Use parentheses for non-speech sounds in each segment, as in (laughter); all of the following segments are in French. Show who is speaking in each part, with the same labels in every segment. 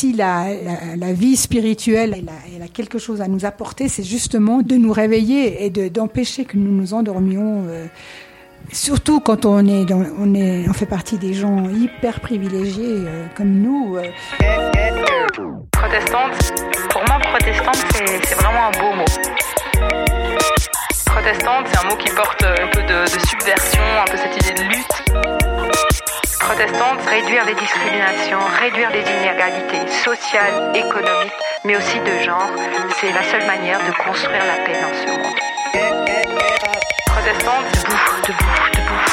Speaker 1: si la, la, vie spirituelle elle a, quelque chose à nous apporter, c'est justement de nous réveiller et d'empêcher que nous nous endormions. Euh, surtout quand on est, on est, on fait partie des gens hyper privilégiés euh, comme nous. Euh.
Speaker 2: Protestante, pour moi, protestante, c'est vraiment un beau mot. Protestante, c'est un mot qui porte un peu de subversion, un peu cette idée de lutte protestante, réduire les discriminations, réduire les inégalités sociales, économiques, mais aussi de genre, c'est la seule manière de construire la paix dans ce monde. Protestante, debout, debout, debout.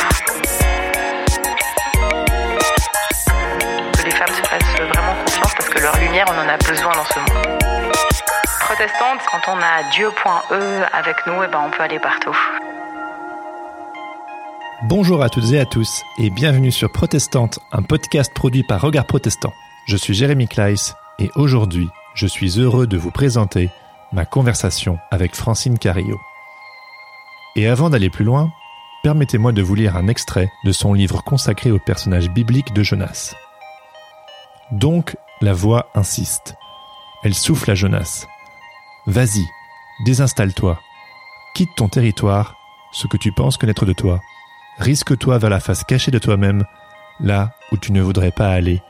Speaker 2: Que les femmes se fassent vraiment confiance parce que leur lumière, on en a besoin dans ce monde. Protestante, quand on a Dieu.e avec nous, eh ben on peut aller partout.
Speaker 3: Bonjour à toutes et à tous et bienvenue sur Protestante, un podcast produit par Regard Protestant. Je suis Jérémy Kleiss et aujourd'hui, je suis heureux de vous présenter ma conversation avec Francine Carillo. Et avant d'aller plus loin, permettez-moi de vous lire un extrait de son livre consacré au personnage biblique de Jonas. Donc, la voix insiste. Elle souffle à Jonas. Vas-y, désinstalle-toi. Quitte ton territoire, ce que tu penses connaître de toi, Risque-toi vers la face cachée de toi-même, là où tu ne voudrais pas aller,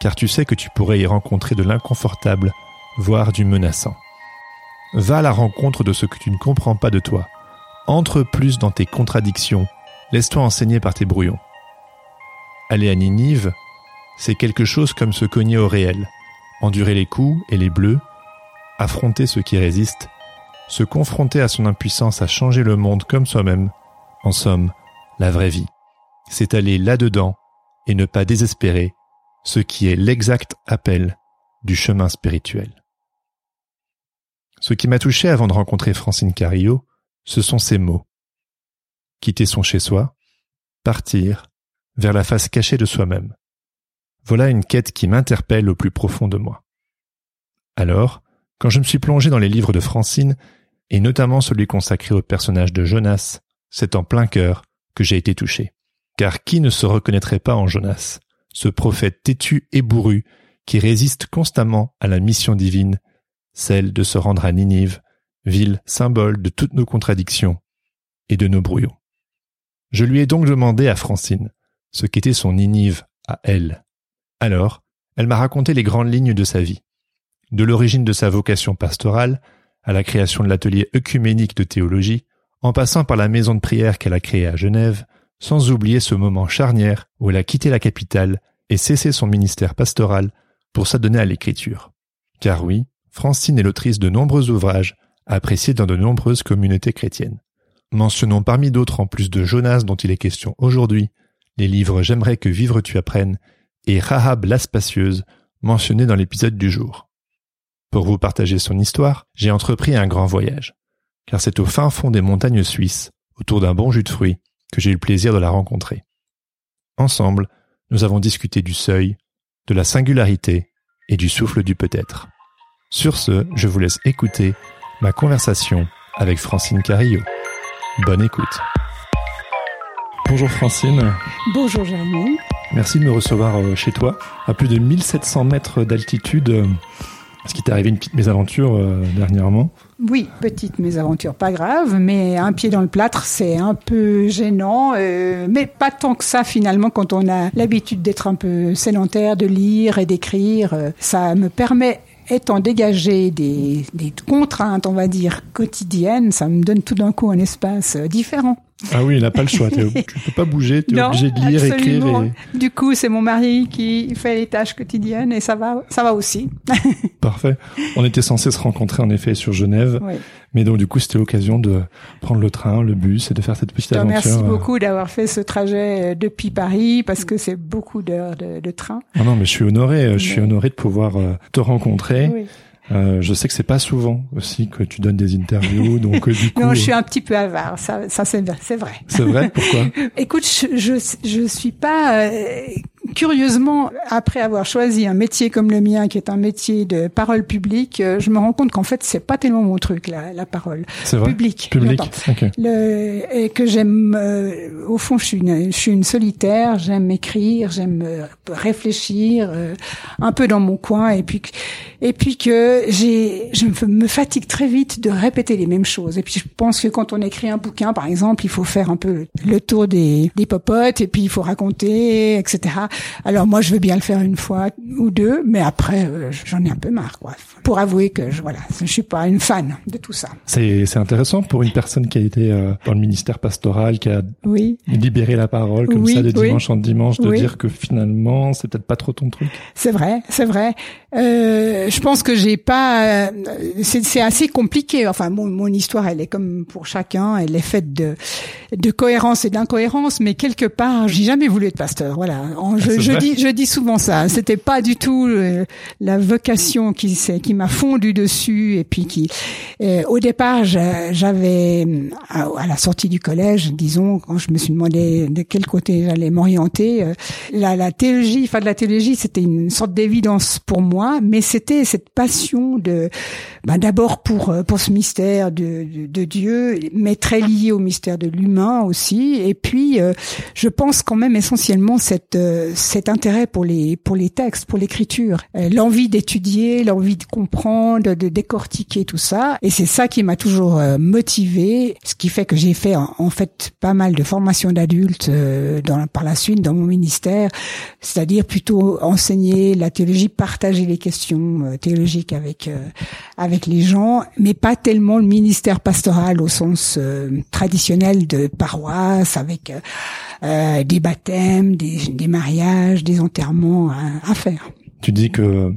Speaker 3: car tu sais que tu pourrais y rencontrer de l'inconfortable, voire du menaçant. Va à la rencontre de ce que tu ne comprends pas de toi. Entre plus dans tes contradictions, laisse-toi enseigner par tes brouillons. Aller à Ninive, c'est quelque chose comme se cogner au réel, endurer les coups et les bleus, affronter ceux qui résistent, se confronter à son impuissance à changer le monde comme soi-même, en somme, la vraie vie. C'est aller là-dedans et ne pas désespérer, ce qui est l'exact appel du chemin spirituel. Ce qui m'a touché avant de rencontrer Francine Carillo, ce sont ces mots. Quitter son chez-soi, partir vers la face cachée de soi-même. Voilà une quête qui m'interpelle au plus profond de moi. Alors, quand je me suis plongé dans les livres de Francine, et notamment celui consacré au personnage de Jonas, c'est en plein cœur que j'ai été touché. Car qui ne se reconnaîtrait pas en Jonas, ce prophète têtu et bourru qui résiste constamment à la mission divine, celle de se rendre à Ninive, ville symbole de toutes nos contradictions et de nos brouillons. Je lui ai donc demandé à Francine ce qu'était son Ninive à elle. Alors, elle m'a raconté les grandes lignes de sa vie, de l'origine de sa vocation pastorale à la création de l'atelier œcuménique de théologie, en passant par la maison de prière qu'elle a créée à Genève, sans oublier ce moment charnière où elle a quitté la capitale et cessé son ministère pastoral pour s'adonner à l'écriture. Car oui, Francine est l'autrice de nombreux ouvrages appréciés dans de nombreuses communautés chrétiennes. Mentionnons parmi d'autres en plus de Jonas dont il est question aujourd'hui, les livres J'aimerais que vivre tu apprennes et Rahab la spacieuse mentionnés dans l'épisode du jour. Pour vous partager son histoire, j'ai entrepris un grand voyage car c'est au fin fond des montagnes suisses, autour d'un bon jus de fruits, que j'ai eu le plaisir de la rencontrer. Ensemble, nous avons discuté du seuil, de la singularité et du souffle du peut-être. Sur ce, je vous laisse écouter ma conversation avec Francine Carillo. Bonne écoute. Bonjour Francine.
Speaker 1: Bonjour Jérémy.
Speaker 3: Merci de me recevoir euh, chez toi, à plus de 1700 mètres d'altitude. Est-ce qu'il t'est arrivé une petite mésaventure euh, dernièrement
Speaker 1: Oui, petite mésaventure, pas grave, mais un pied dans le plâtre, c'est un peu gênant, euh, mais pas tant que ça finalement quand on a l'habitude d'être un peu sédentaire, de lire et d'écrire. Euh, ça me permet étant dégagé des, des, contraintes, on va dire, quotidiennes, ça me donne tout d'un coup un espace différent.
Speaker 3: Ah oui, il n'a pas le choix. (laughs) tu ne peux pas bouger, tu es obligé de lire, écrire.
Speaker 1: Et... Du coup, c'est mon mari qui fait les tâches quotidiennes et ça va, ça va aussi. (laughs)
Speaker 3: Parfait. On était censé se rencontrer en effet sur Genève, oui. mais donc du coup, c'était l'occasion de prendre le train, le bus et de faire cette petite aventure.
Speaker 1: Merci euh. beaucoup d'avoir fait ce trajet euh, depuis Paris parce que c'est beaucoup d'heures de, de, train.
Speaker 3: Non, non, mais je suis honoré. Je suis honoré de pouvoir euh, te rencontrer. Oui. Euh, je sais que c'est pas souvent aussi que tu donnes des interviews, (laughs) donc euh, du coup.
Speaker 1: Non, je suis un petit peu avare, ça, ça c'est c'est vrai.
Speaker 3: C'est vrai? Pourquoi? (laughs)
Speaker 1: Écoute, je, je, je suis pas. Euh, curieusement, après avoir choisi un métier comme le mien, qui est un métier de parole publique, euh, je me rends compte qu'en fait, c'est pas tellement mon truc, la, la parole
Speaker 3: vrai?
Speaker 1: Publique.
Speaker 3: Public. Okay.
Speaker 1: Le, et que j'aime, euh, au fond, je suis une, je suis une solitaire. J'aime écrire, j'aime euh, réfléchir, un peu dans mon coin, et puis et puis que j'ai, je me fatigue très vite de répéter les mêmes choses. Et puis je pense que quand on écrit un bouquin, par exemple, il faut faire un peu le tour des, des popotes, et puis il faut raconter, etc. Alors moi, je veux bien le faire une fois ou deux, mais après, euh, j'en ai un peu marre, quoi. Pour avouer que je, voilà, je suis pas une fan de tout ça.
Speaker 3: C'est, c'est intéressant pour une personne qui a été euh, dans le ministère pastoral, qui a
Speaker 1: oui.
Speaker 3: libéré la parole comme ça de dimanche en dimanche, de dire que finalement, c'est peut-être pas trop ton truc.
Speaker 1: C'est vrai, c'est vrai. Euh, je pense que j'ai pas. Euh, c'est assez compliqué. Enfin, mon, mon, histoire, elle est comme pour chacun. Elle est faite de de cohérence et d'incohérence, mais quelque part, j'ai jamais voulu être pasteur. Voilà. Je, je dis, je dis souvent ça. C'était pas du tout euh, la vocation qui qui m'a fondu dessus et puis qui. Euh, au départ, j'avais à, la sortie du collège, disons, quand je me suis demandé de quel côté j'allais m'orienter, la, la théologie, enfin de la théologie, c'était une sorte d'évidence pour moi mais c'était cette passion de, bah, d'abord pour euh, pour ce mystère de, de, Dieu, mais très lié au mystère de l'humain aussi. Et puis, euh, je pense quand même essentiellement cette euh, cet intérêt pour les pour les textes, pour l'écriture, l'envie d'étudier, l'envie de comprendre, de décortiquer tout ça. Et c'est ça qui m'a toujours motivé, ce qui fait que j'ai fait en, fait pas mal de formations d'adultes dans par la suite dans mon ministère, c'est-à-dire plutôt enseigner la théologie, partager les questions euh, théologiques avec euh, avec les gens, mais pas tellement le ministère pastoral au sens euh, traditionnel de paroisse avec des baptêmes, des, des mariages, des enterrements à, à faire.
Speaker 3: Tu dis que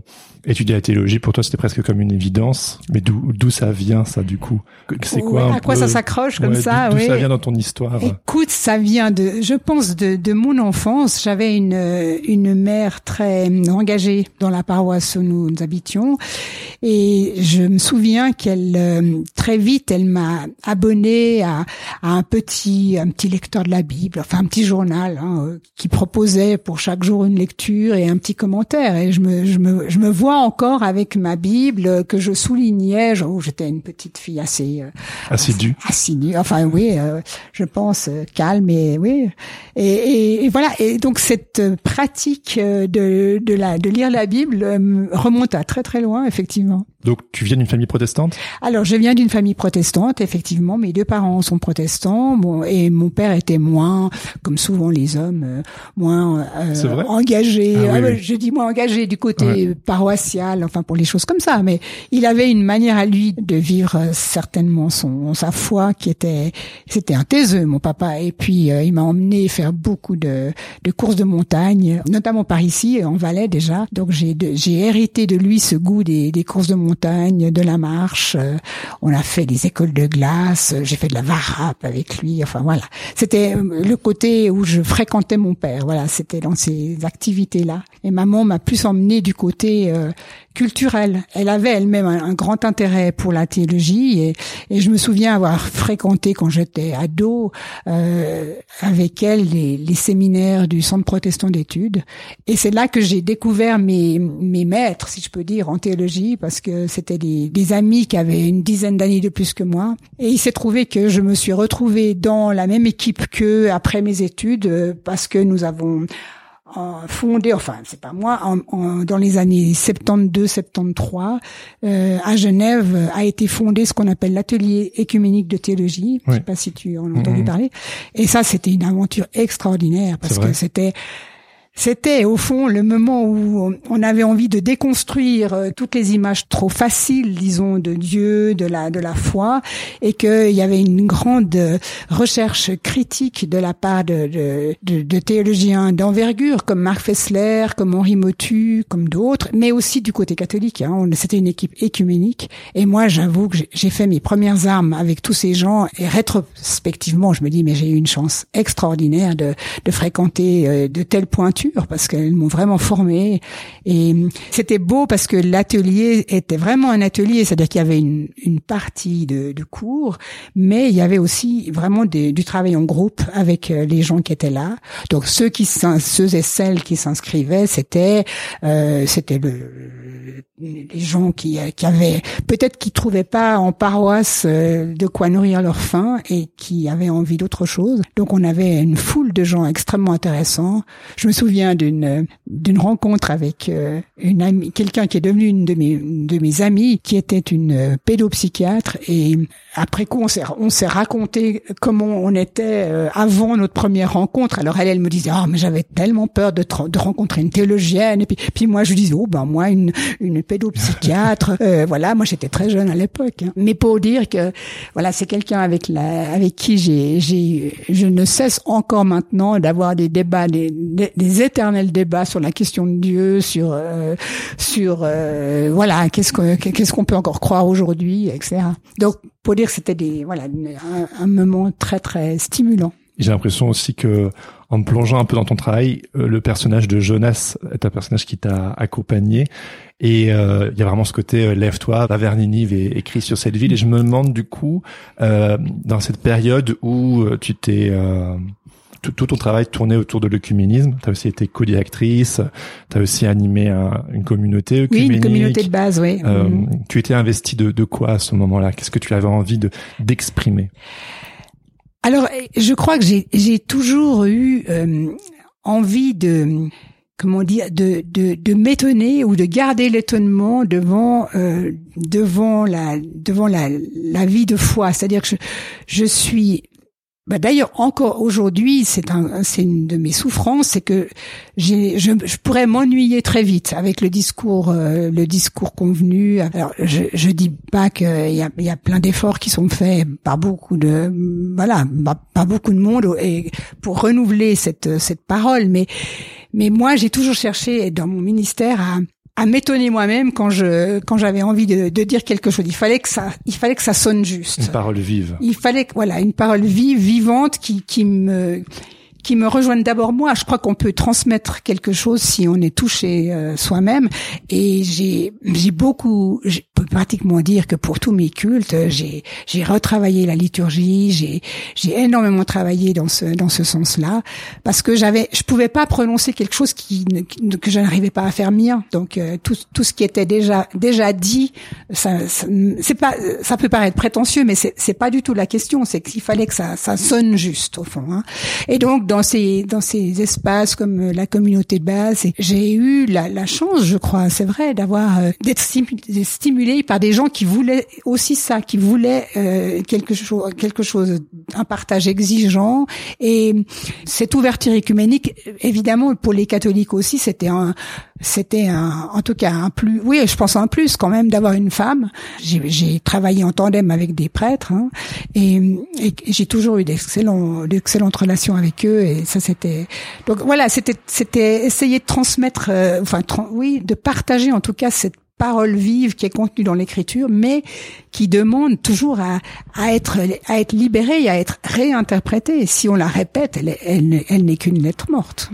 Speaker 3: étudier la théologie, pour toi, c'était presque comme une évidence. Mais d'où d'où ça vient, ça, du coup?
Speaker 1: C'est quoi À quoi ça s'accroche comme ça
Speaker 3: D'où ça vient dans ton histoire?
Speaker 1: Écoute, ça vient de, je pense, de, de mon enfance. J'avais une une mère très engagée dans la paroisse où nous, nous habitions, et je me souviens qu'elle euh, très vite, elle m'a abonné à, à, un petit un petit lecteur de la Bible, enfin un petit journal hein, euh, qui proposait pour chaque jour une lecture et un petit commentaire. Et je me je me je me vois encore avec ma Bible que je soulignais. Oh, j'étais une petite fille assez euh,
Speaker 3: assidue.
Speaker 1: Assidue. Enfin oui, euh, je pense euh, calme et oui. Et, et, voilà. Et donc cette pratique de de la de lire la Bible remonte à très très loin effectivement.
Speaker 3: Donc tu viens d'une famille protestante?
Speaker 1: Alors je viens d'une famille protestante, effectivement. Mes deux parents sont protestants, bon, et mon père était moins, comme souvent les hommes, euh, moins euh, engagé. Ah ah je dis moins engagé du côté paroissial, enfin pour les choses comme ça. Mais il avait une manière à lui de vivre euh, certainement son sa foi qui était, c'était un taiseux, mon papa. Et puis il m'a emmené faire beaucoup de, de courses de montagne, notamment par ici, en Valais déjà. Donc j'ai j'ai hérité de lui ce goût des, des courses de montagne de la marche. Euh, on a fait des écoles de glace. J'ai fait de la varap avec lui. Enfin voilà, c'était euh, le côté où je fréquentais mon père. Voilà, c'était dans ces activités-là. Et maman m'a plus emmené du côté euh, culturelle. Elle avait elle-même un, grand intérêt pour la théologie et, je me souviens avoir fréquenté quand j'étais ado euh, avec elle les, séminaires du Centre protestant d'études et c'est là que j'ai découvert mes, mes maîtres, si je peux dire, en théologie parce que c'était des, des amis qui avaient une dizaine d'années de plus que moi et il s'est trouvé que je me suis retrouvée dans la même équipe qu'eux après mes études euh, parce que nous avons fondé, enfin c'est pas moi, en, dans les années 72-73, euh, à Genève a été fondé ce qu'on appelle l'atelier écuménique de théologie. Je sais pas si tu en as entendu mmh. parler. Et ça, c'était une aventure extraordinaire parce que c'était c'était au fond le moment où on avait envie de déconstruire euh, toutes les images trop faciles, disons, de Dieu, de la de la foi, et qu'il y avait une grande recherche critique de la part de, de, de, théologiens d'envergure comme Marc Fessler, comme Henri Motu, comme d'autres, mais aussi du côté catholique. Hein. C'était une équipe écuménique, et moi, j'avoue que j'ai fait mes premières armes avec tous ces gens, et rétrospectivement, je me dis mais j'ai eu une chance extraordinaire de, de fréquenter euh, de telles pointures parce qu'elles m'ont vraiment formé et c'était beau parce que l'atelier était vraiment un atelier, c'est-à-dire qu'il y avait une, une partie de, de, cours, mais il y avait aussi vraiment des, du travail en groupe avec euh, les gens qui étaient là. Donc ceux qui ceux et celles qui s'inscrivaient, c'était euh, c'était le, les gens qui, qui avaient peut-être qui trouvaient pas en paroisse euh, de quoi nourrir leur faim et qui avaient envie d'autre chose. Donc on avait une foule de gens extrêmement intéressants. Je me souviens d'une d'une rencontre avec euh, une amie, quelqu'un qui est devenu une de mes de mes amies, qui était une euh, pédopsychiatre. Et après coup, on s'est on s'est raconté comment on était euh, avant notre première rencontre. Alors elle, elle me disait, ah mais j'avais tellement peur de, de rencontrer une théologienne. Et puis puis moi je disais, oh ben moi une une pédopsychiatre. voilà, moi j'étais très jeune à l'époque. Hein. Mais pour dire que voilà, c'est quelqu'un avec la avec qui j'ai j'ai je ne cesse encore maintenant d'avoir des débats, des, des, éternels débats sur la question de Dieu, sur euh, sur euh, voilà qu'est-ce que qu'est-ce qu'on peut encore croire aujourd'hui, etc. Donc pour dire que c'était des voilà un, un moment très très stimulant.
Speaker 3: J'ai l'impression aussi que en me plongeant un peu dans ton travail, euh, le personnage de Jonas est un personnage qui t'a accompagné. Et il y a vraiment ce côté lève-toi, va vers Ninive et écris sur cette ville. Et je me demande du coup, dans cette période où tu t'es tout, ton travail tournait autour de l'œcuménisme. Tu as aussi été co-directrice, tu as aussi animé une communauté œcuménique.
Speaker 1: Oui, une communauté de base, oui.
Speaker 3: Euh, mm. Tu étais investi de, de quoi à ce moment-là? Qu'est-ce que tu avais envie de d'exprimer?
Speaker 1: Alors, je crois que j'ai toujours eu euh, envie de comment dire de de, m'étonner ou de garder l'étonnement devant euh, devant la devant la la vie de foi. C'est-à-dire que je suis bah D'ailleurs, encore aujourd'hui, c'est un, une de mes souffrances, c'est que je, je, pourrais m'ennuyer très vite avec le discours, euh, le discours convenu. Alors, je, je dis pas qu'il y a, y a plein d'efforts qui sont faits par beaucoup de, voilà, par beaucoup de monde et pour renouveler cette cette parole, mais mais moi, j'ai toujours cherché dans mon ministère à à m'étonner moi-même quand je quand j'avais envie de, de, dire quelque chose. Il fallait que ça il fallait que ça sonne juste.
Speaker 3: Une parole vive.
Speaker 1: Il fallait que voilà une parole vive, vivante qui qui me qui me rejoignent d'abord moi. Je crois qu'on peut transmettre quelque chose si on est touché euh, soi-même. Et j'ai j'ai beaucoup, je peux pratiquement dire que pour tous mes cultes, j'ai j'ai retravaillé la liturgie, j'ai j'ai énormément travaillé dans ce dans ce sens-là parce que j'avais, je pouvais pas prononcer quelque chose qui que je n'arrivais pas à faire mien. Donc euh, tout tout ce qui était déjà déjà dit, ça, c'est pas ça peut paraître prétentieux, mais c'est c'est pas du tout la question. C'est qu'il fallait que ça ça sonne juste au fond. Hein. Et donc dans ces dans ces espaces comme euh, la communauté de base. J'ai eu la, la, chance, je crois, c'est vrai, d'avoir euh, d'être stimulé par des gens qui voulaient aussi ça, qui voulaient euh, quelque chose, quelque chose, un partage exigeant. Et cette ouverture écuménique, évidemment, pour les catholiques aussi, c'était un c'était un, en tout cas un plus, oui, je pense un plus quand même d'avoir une femme. J'ai travaillé en tandem avec des prêtres hein, et, et j'ai toujours eu d'excellentes relations avec eux et ça c'était donc voilà, c'était c'était essayer de transmettre, euh, enfin oui, de partager en tout cas cette parole vive qui est contenue dans l'écriture, mais qui demande toujours à, à être à être libérée à être réinterprétée. Et si on la répète, elle, elle n'est qu'une lettre morte.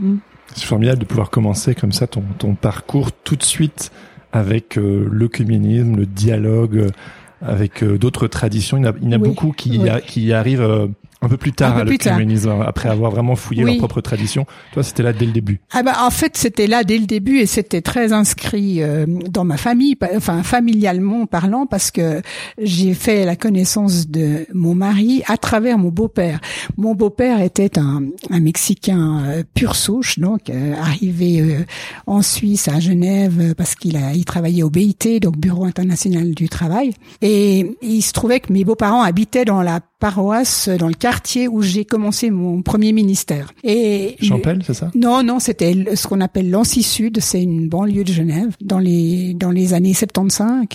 Speaker 3: C'est formidable de pouvoir commencer comme ça ton, ton parcours tout de suite avec euh, l'œcuménisme, le dialogue euh, avec euh, d'autres traditions. Il y en a, il y a beaucoup qui, qui arrivent euh, un peu plus tard à l'œcuménisme, après avoir vraiment fouillé leur propre tradition. Toi, c'était là dès le début.
Speaker 1: Ah bah, en fait, c'était là dès le début et c'était très inscrit euh, dans ma famille, enfin familialement parlant, parce que j'ai fait la connaissance de mon mari à travers mon beau-père. Mon beau-père était un, un Mexicain euh, pur souche, donc euh, arrivé en Suisse à Genève parce qu'il a il travaillait au BIT, donc Bureau international du travail, et il se trouvait que mes beaux-parents habitaient dans la paroisse dans le quartier où j'ai commencé mon premier ministère.
Speaker 3: Et Champel, c'est ça?
Speaker 1: Non, non, c'était ce qu'on appelle l'Ancy Sud, c'est une banlieue de Genève dans les dans les années 75,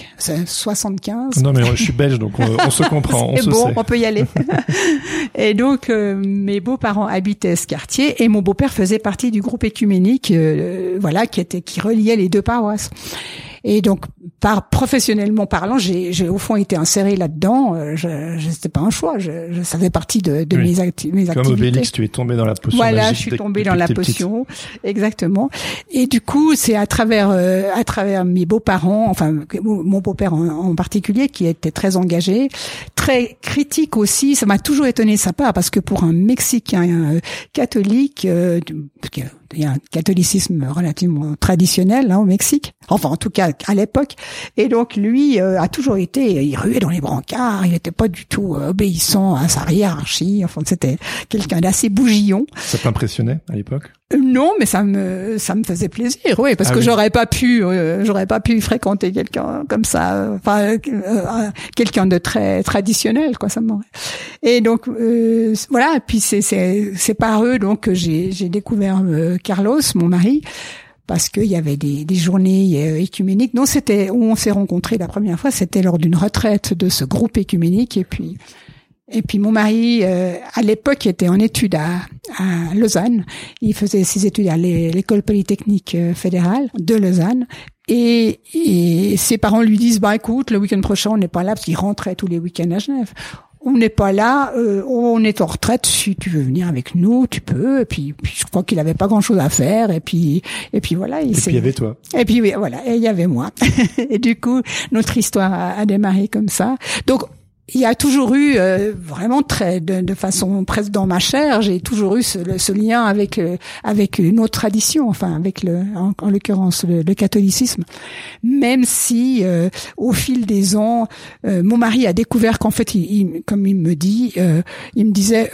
Speaker 1: 75.
Speaker 3: Non mais je suis belge donc on, se comprend, on se
Speaker 1: bon, on peut y aller. (laughs) et donc euh, mes beaux-parents habitaient ce quartier et mon beau-père faisait partie du groupe écuménique euh, voilà qui était qui reliait les deux paroisses. Et donc par professionnellement parlant, j'ai, j'ai au fond été inséré là-dedans. Euh, je, je c'était pas un choix. Je, je ça fait partie de, de mes, acti mes
Speaker 3: Comme
Speaker 1: activités.
Speaker 3: Obélix, tu es tombé dans la potion.
Speaker 1: Voilà, je suis
Speaker 3: depuis
Speaker 1: dans la potion, exactement. Et du coup, c'est à travers euh, à travers mes beaux-parents, enfin mon beau-père en, en particulier, qui était très engagé, très critique aussi. Ça m'a toujours étonné sa part parce que pour un Mexicain euh, catholique, euh, qu'il y a un catholicisme relativement traditionnel hein, au Mexique, enfin en tout cas à l'époque, et donc lui euh, a toujours été, il ruait dans les brancards, il n'était pas du tout euh, obéissant à sa hiérarchie. Enfin, c'était quelqu'un d'assez bougillon.
Speaker 3: Ça t'impressionnait à l'époque?
Speaker 1: Non, mais ça me ça me faisait plaisir, oui, parce
Speaker 3: Ah
Speaker 1: que
Speaker 3: oui.
Speaker 1: j'aurais pas pu euh, j'aurais pas pu fréquenter quelqu'un comme ça, euh, enfin euh, euh, quelqu'un de très traditionnel, quoi, ça m'aurait. Et donc euh, voilà, et puis c'est c'est c'est par eux donc que j'ai j'ai découvert euh, Carlos, mon mari. Parce qu'il y avait des, des journées écuméniques. Non, c'était où on s'est rencontrés la première fois, c'était lors d'une retraite de ce groupe écuménique. Et puis, et puis mon mari, euh, à l'époque, était en études à, à Lausanne. Il faisait ses études à l'é- l'école polytechnique euh, fédérale de Lausanne. Et, et ses parents lui disent, bah écoute, le week-end prochain, on n'est pas là parce qu'il rentrait tous les week-ends à Genève. On n'est pas là, euh, on est en retraite. Si tu veux venir avec nous, tu peux. Et puis, puis je crois qu'il avait pas grand-chose à faire. Et puis, et puis voilà. Il
Speaker 3: Et puis il y avait toi.
Speaker 1: et puis oui, voilà, et il y avait moi. (laughs) et du coup, notre histoire a, a démarré comme ça. Donc il y a toujours eu euh, vraiment très de, façon presque dans ma chair, j'ai toujours eu ce, lien avec euh, avec une autre tradition, enfin avec le en, en l'occurrence le, le catholicisme. Même si euh, au fil des ans, euh, mon mari a découvert qu'en fait, il, il- comme il me dit, euh, il me disait.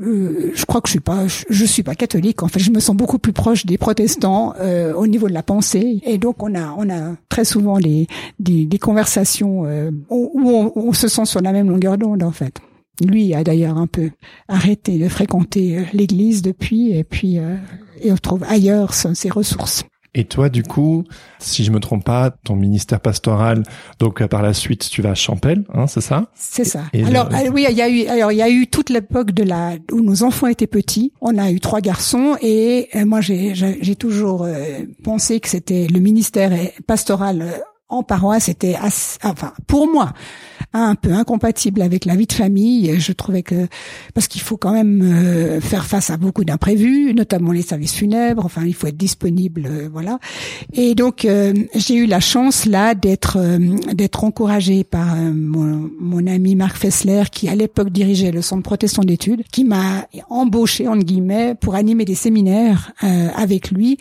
Speaker 1: Euh, je crois que je suis pas, je, suis pas catholique. En fait, je me sens beaucoup plus proche des protestants euh, au niveau de la pensée. Et donc, on a, on a très souvent des, des, des conversations euh, où on, on se sent sur la même longueur d'onde, en fait. Lui a d'ailleurs un peu arrêté de fréquenter euh, l'Église depuis, et puis euh, et on trouve ailleurs ses ressources.
Speaker 3: Et toi, du coup, si je me trompe pas, ton ministère pastoral, donc euh, par la suite, tu vas à Champel, hein, c'est ça?
Speaker 1: C'est ça.
Speaker 3: Et
Speaker 1: alors
Speaker 3: le-
Speaker 1: euh, oui, il y a eu alors il y a eu toute l'époque de la où nos enfants étaient petits. On a eu trois garçons et euh, moi j'ai toujours euh, pensé que c'était le ministère pastoral en paroisse était assez- enfin pour moi un peu incompatible avec la vie de famille. Je trouvais que parce qu'il faut quand même euh, faire face à beaucoup d'imprévus, notamment les services funèbres. Enfin, il faut être disponible, euh, voilà. Et donc euh, j'ai eu la chance là d'être euh, d'être encouragée par euh, mon, mon ami Marc Fessler qui à l'époque dirigeait le centre protestant d'études, qui m'a embauché entre guillemets pour animer des séminaires avec lui.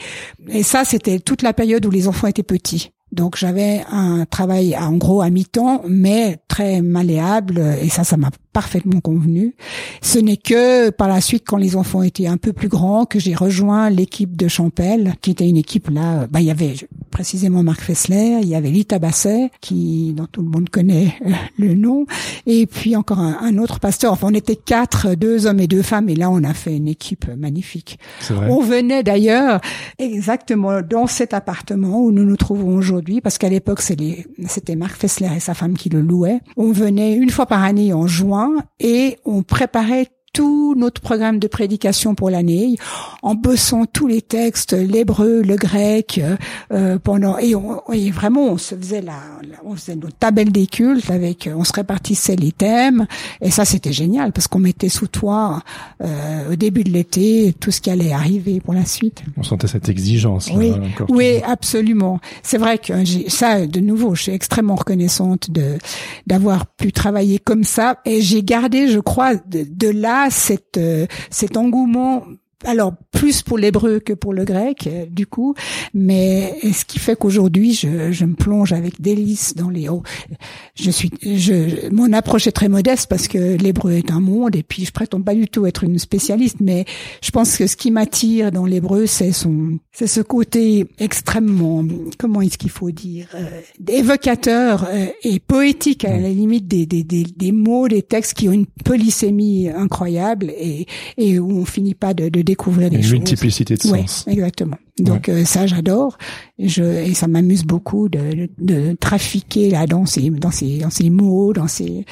Speaker 1: Et ça, c'était toute la période où les enfants étaient petits. Donc j'avais un travail en gros à mi-temps, mais très malléable, et ça, ça m'a parfaitement convenu. Ce n'est que par la suite, quand les enfants étaient un peu plus grands, que j'ai rejoint l'équipe de Champel, qui était une équipe là. Bah, il y avait précisément Marc Fessler, il y avait Lita Basset, qui dont tout le monde connaît euh, le nom, et puis encore un, un autre pasteur. Enfin, on était quatre, deux hommes et deux femmes, et là, on a fait une équipe magnifique.
Speaker 3: C'est vrai.
Speaker 1: On venait d'ailleurs exactement dans cet appartement où nous nous trouvons aujourd'hui, parce qu'à l'époque c'était Marc Fessler et sa femme qui le louaient. On venait une fois par année en juin et on préparait tout notre programme de prédication pour l'année en bossant tous les textes l'hébreu le grec euh, euh, pendant et, on, et vraiment on se faisait la, la- on faisait nos tabelles des cultes avec on se répartissait les thèmes et ça c'était génial parce qu'on mettait sous toit euh, au début de l'été tout ce qui allait arriver pour la suite
Speaker 3: On sentait cette exigence. là,
Speaker 1: oui,
Speaker 3: encore.
Speaker 1: oui, absolument. C'est vrai que j'ai ça de nouveau, je suis extrêmement reconnaissante de d'avoir pu travailler comme ça et j'ai gardé, je crois, de, de là euh, cet engouement. Alors plus pour l'hébreu que pour le grec, euh, du coup, mais ce qui fait qu'aujourd'hui je, je me plonge avec délice dans les. Oh, je suis, je, mon approche est très modeste parce que l'hébreu est un monde et puis je prétends pas du tout être une spécialiste, mais je pense que ce qui m'attire dans l'hébreu, c'est son, c'est ce côté extrêmement, comment est-ce qu'il faut dire, euh, évocateur euh, et poétique à la limite des, des, des, des mots, des textes qui ont une polysémie incroyable et, et où on finit pas de, de découvrir des
Speaker 3: Une
Speaker 1: choses.
Speaker 3: multiplicité de
Speaker 1: Ouais,
Speaker 3: sens.
Speaker 1: exactement. Donc euh, ça, j'adore. Et Je et ça m'amuse beaucoup de, de, de trafiquer là dans ces dans ces dans ces mots, dans ces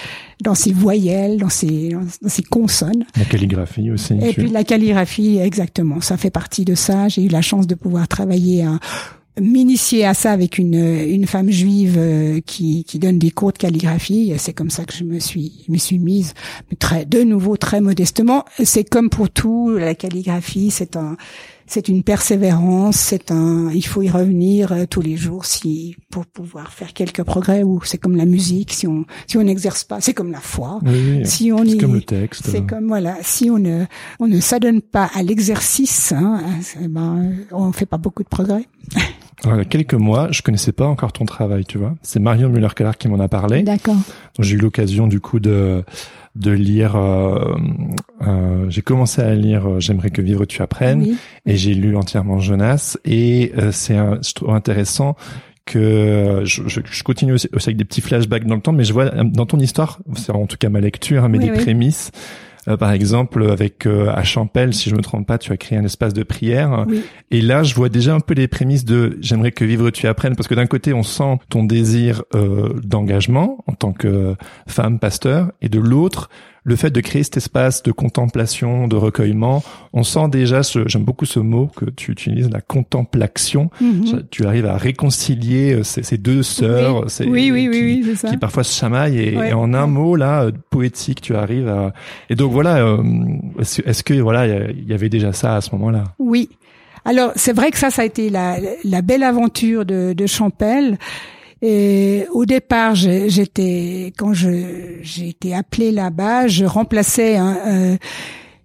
Speaker 1: dans ces voyelles, dans ces dans ces consonnes.
Speaker 3: La calligraphie aussi.
Speaker 1: Et puis la calligraphie, exactement. Ça fait partie de ça. J'ai eu la chance de pouvoir travailler un- m'initier à ça avec une, une femme juive euh, qui, qui donne des cours de calligraphie. C'est comme ça que je me suis, me suis mise, très, de nouveau très modestement. C'est comme pour tout, la calligraphie, c'est un, c'est une persévérance, c'est un, il faut y revenir euh, tous les jours si pour pouvoir faire quelques progrès. Ou c'est comme la musique, si on si on n'exerce pas, c'est comme la foi.
Speaker 3: si on c'est comme le texte.
Speaker 1: C'est comme voilà, si on ne on ne s'adonne pas à l'exercice, hein, ben on fait pas beaucoup de progrès. (laughs)
Speaker 3: Alors, il y a quelques mois, je connaissais pas encore ton travail, tu vois. C'est Marion Muller-Keller qui m'en a parlé.
Speaker 1: D'accord.
Speaker 3: J'ai eu l'occasion du coup de de lire. Euh, euh, j'ai commencé à lire euh, J'aimerais que vivre tu apprennes et j'ai lu entièrement Jonas et euh, c'est je trouve intéressant que je, je, continue aussi, avec des petits flashbacks dans le temps, mais je vois dans ton histoire, c'est en tout cas ma lecture, hein, mais des prémices euh, par exemple, avec euh, à Champel, si je me trompe pas, tu as créé un espace de prière. Et là, je vois déjà un peu les prémices de j'aimerais que vivre tu apprennes, parce que d'un côté, on sent ton désir euh, d'engagement en tant que femme pasteur, et de l'autre, le fait de créer cet espace de contemplation, de recueillement, on sent déjà, j'aime beaucoup ce mot que tu utilises, la contemplation. Mhm. Tu arrives à réconcilier euh, ces, deux sœurs,
Speaker 1: oui. oui, oui,
Speaker 3: qui, qui, parfois se chamaillent, et, en un mot là, euh, poétique, tu arrives à. Et donc voilà, euh, est-ce que voilà, il y avait déjà ça à ce moment-là?
Speaker 1: Oui. Alors c'est vrai que ça, ça a été la, la belle aventure de, de Champel. Et au départ, j'étais quand je j'ai été appelée là-bas, je remplaçais un,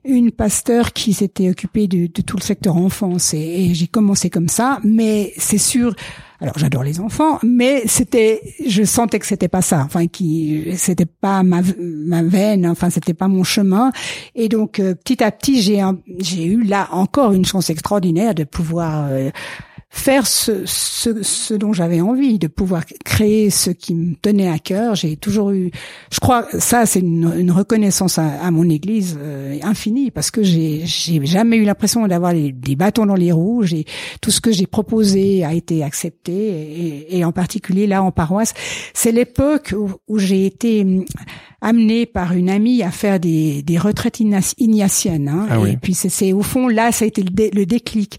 Speaker 1: une pasteur qui s'était occupée de, de, tout le secteur enfance et, j'ai commencé comme ça. Mais c'est sûr. Alors j'adore les enfants, mais c'était, je sentais que c'était pas ça, enfin qui, c'était pas ma ma veine, enfin c'était pas mon chemin, et donc euh, petit à petit j'ai j'ai eu là encore une chance extraordinaire de pouvoir euh, faire ce, ce, ce dont j'avais envie, de pouvoir créer ce qui me tenait à cœur. J'ai toujours eu, je crois, ça c'est une, une, reconnaissance à, à mon Église euh, infinie parce que j'ai j'ai jamais eu l'impression d'avoir des bâtons dans les roues. J'ai tout ce que j'ai proposé a été accepté et, et, en particulier là en paroisse, c'est l'époque où, où j'ai été amenée par une amie à faire des, des retraites ignatiennes. Hein,
Speaker 3: ah
Speaker 1: et puis c'est au fond là ça a été le, le déclic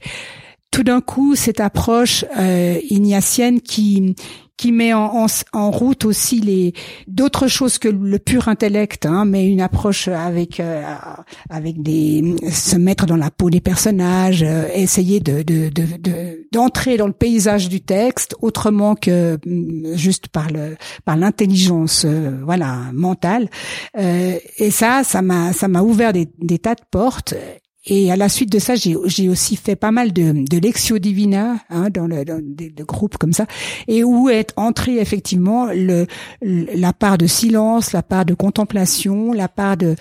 Speaker 1: tout d'un coup cette approche euh, ignatienne qui qui met en, en, route aussi les d'autres choses que le pur intellect, hein, mais une approche avec euh, avec des se mettre dans la peau des personnages, euh, essayer de de d'entrer dans le paysage du texte autrement que mm, juste par le par l'intelligence euh, voilà mentale. et ça, ça m'a ça m'a ouvert des, des tas de portes et à la suite de ça, j'ai aussi fait pas mal de, de lectio divina hein, dans, le, dans des groupes comme ça, et où est entré effectivement le, la part de silence, la part de contemplation, la part de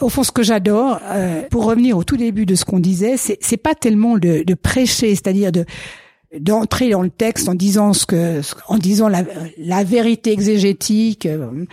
Speaker 1: au fond, ce que j'adore, euh, pour revenir au tout début de ce qu'on disait, c'est pas tellement de, de prêcher, c'est-à-dire de d'entrer dans le texte en disant ce que, en disant la, la vérité exégétique. Euh,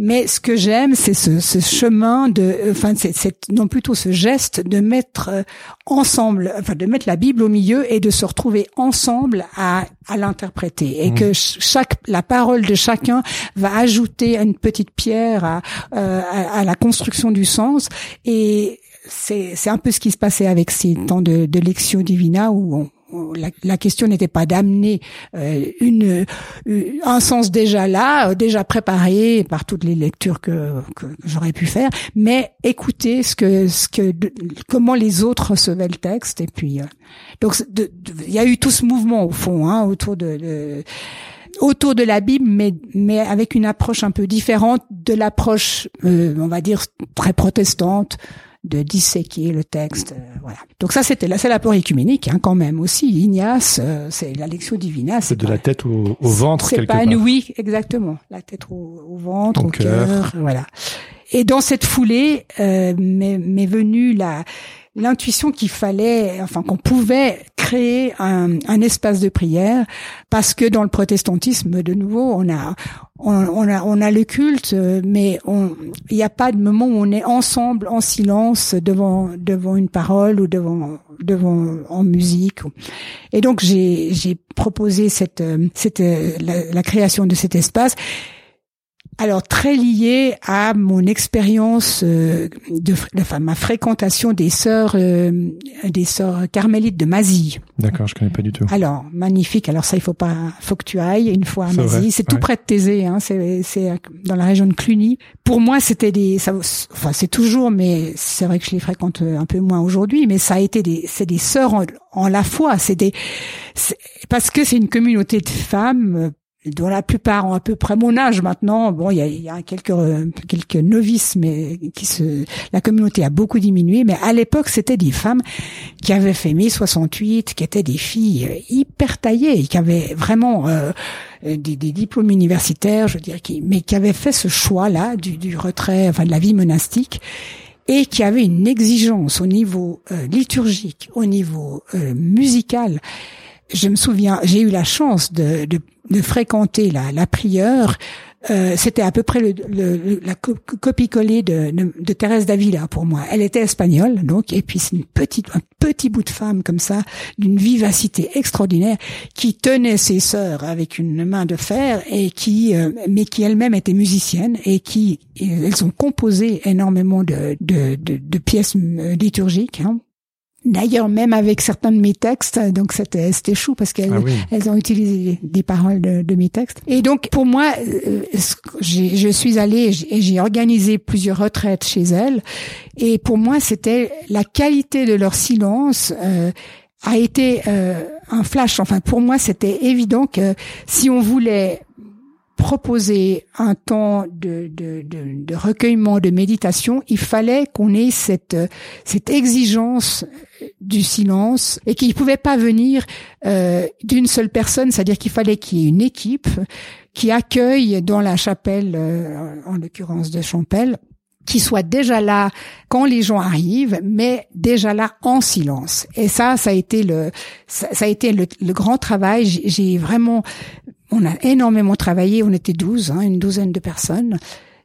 Speaker 1: mais ce que j'aime, c'est ce, ce, chemin de, enfin, c'est non plutôt ce geste de mettre euh, ensemble, enfin, de mettre la Bible au milieu et de se retrouver ensemble à, à l'interpréter, et mmh. que chaque, la parole de chacun va ajouter une petite pierre à, euh, à, à la construction du sens et c'est, c'est un peu ce qui se passait avec ces temps de, de Lectio Divina où on, la, la, question n'était pas d'amener euh, une euh, un sens déjà là, euh, déjà préparé par toutes les lectures que, que j'aurais pu faire, mais écouter ce que ce que comment les autres recevaient le texte. Et puis donc il y a eu tout ce mouvement au fond hein, autour de, de autour de la Bible, mais mais avec une approche un peu différente de l'approche, on va dire très protestante de disséquer le texte. Euh, voilà. Donc ça, c'était là, c'est l'apport écuménique hein, quand même aussi. Ignace, euh, c'est la lectio divina.
Speaker 3: C'est de la tête au, au ventre
Speaker 1: quelque
Speaker 3: pas.
Speaker 1: Oui, exactement. La tête au, au ventre, au cœur, voilà. Et dans cette foulée, euh, m'est venue la l'intuition qu'il fallait, enfin qu'on pouvait créer un, un, espace de prière parce que dans le protestantisme, de nouveau, on a on, a on a le culte, mais il n'y a pas de moment où on est ensemble en silence devant devant une parole ou devant devant en musique. Et donc j'ai j'ai proposé cette cette la création de cet espace alors très lié à mon expérience euh, de, enfin ma fréquentation des sœurs euh, des sœurs carmélites de Mazie.
Speaker 3: D'accord, je connais pas du tout.
Speaker 1: Alors magnifique. Alors ça il faut pas faut que tu ailles une fois à Mazie. C'est tout près de Thésée. Hein, c'est c'est dans la région de Cluny. Pour moi c'était des ça, enfin c'est toujours mais c'est vrai que je les fréquente un peu moins aujourd'hui. Mais ça a été des c'est des sœurs en, en la foi. C'est des parce que c'est une communauté de femmes dont la plupart ont à peu près mon âge maintenant. Bon, il y a, y a, quelques quelques novices, mais qui se, la communauté a beaucoup diminué. Mais à l'époque, c'était des femmes qui avaient fait mai 68, qui étaient des filles hyper taillées, qui avaient vraiment euh, des, des, diplômes universitaires, je veux dire, qui, mais qui avaient fait ce choix-là du, du retrait, enfin de la vie monastique et qui avaient une exigence au niveau euh, liturgique, au niveau euh, musical je me souviens, j'ai eu la chance de, de, de fréquenter la, la prieure. Euh, c'était à peu près le, le, la copie-collée de, de, de, Thérèse Davila pour moi. Elle était espagnole, donc, et puis c'est une petite, un petit bout de femme comme ça, d'une vivacité extraordinaire, qui tenait ses sœurs avec une main de fer et qui, euh, mais qui elle-même était musicienne et qui, elles ont composé énormément de, de, de pièces euh, liturgiques. Hein. D'ailleurs, même avec certains de mes textes, donc c'était c'était chou parce qu'elles ah elles ont utilisé des paroles de, de, mes textes. Et donc pour moi, euh, je suis allée et j'ai organisé plusieurs retraites chez elles. Et pour moi, c'était la qualité de leur silence. Euh, a été euh, un flash. Enfin, pour moi, c'était évident que si on voulait proposer un temps de, de, de, de, recueillement, de méditation, il fallait qu'on ait cette, cette exigence du silence et qu'il ne pouvait pas venir euh, d'une seule personne, c'est-à-dire qu'il fallait qu'il y ait une équipe qui accueille dans la chapelle, euh, en l'occurrence de Champel, qui soit déjà là quand les gens arrivent, mais déjà là en silence. Et ça, ça a été le, ça, a été le, le grand travail. J'ai vraiment on a énormément travaillé, on était douze, hein, une douzaine de personnes.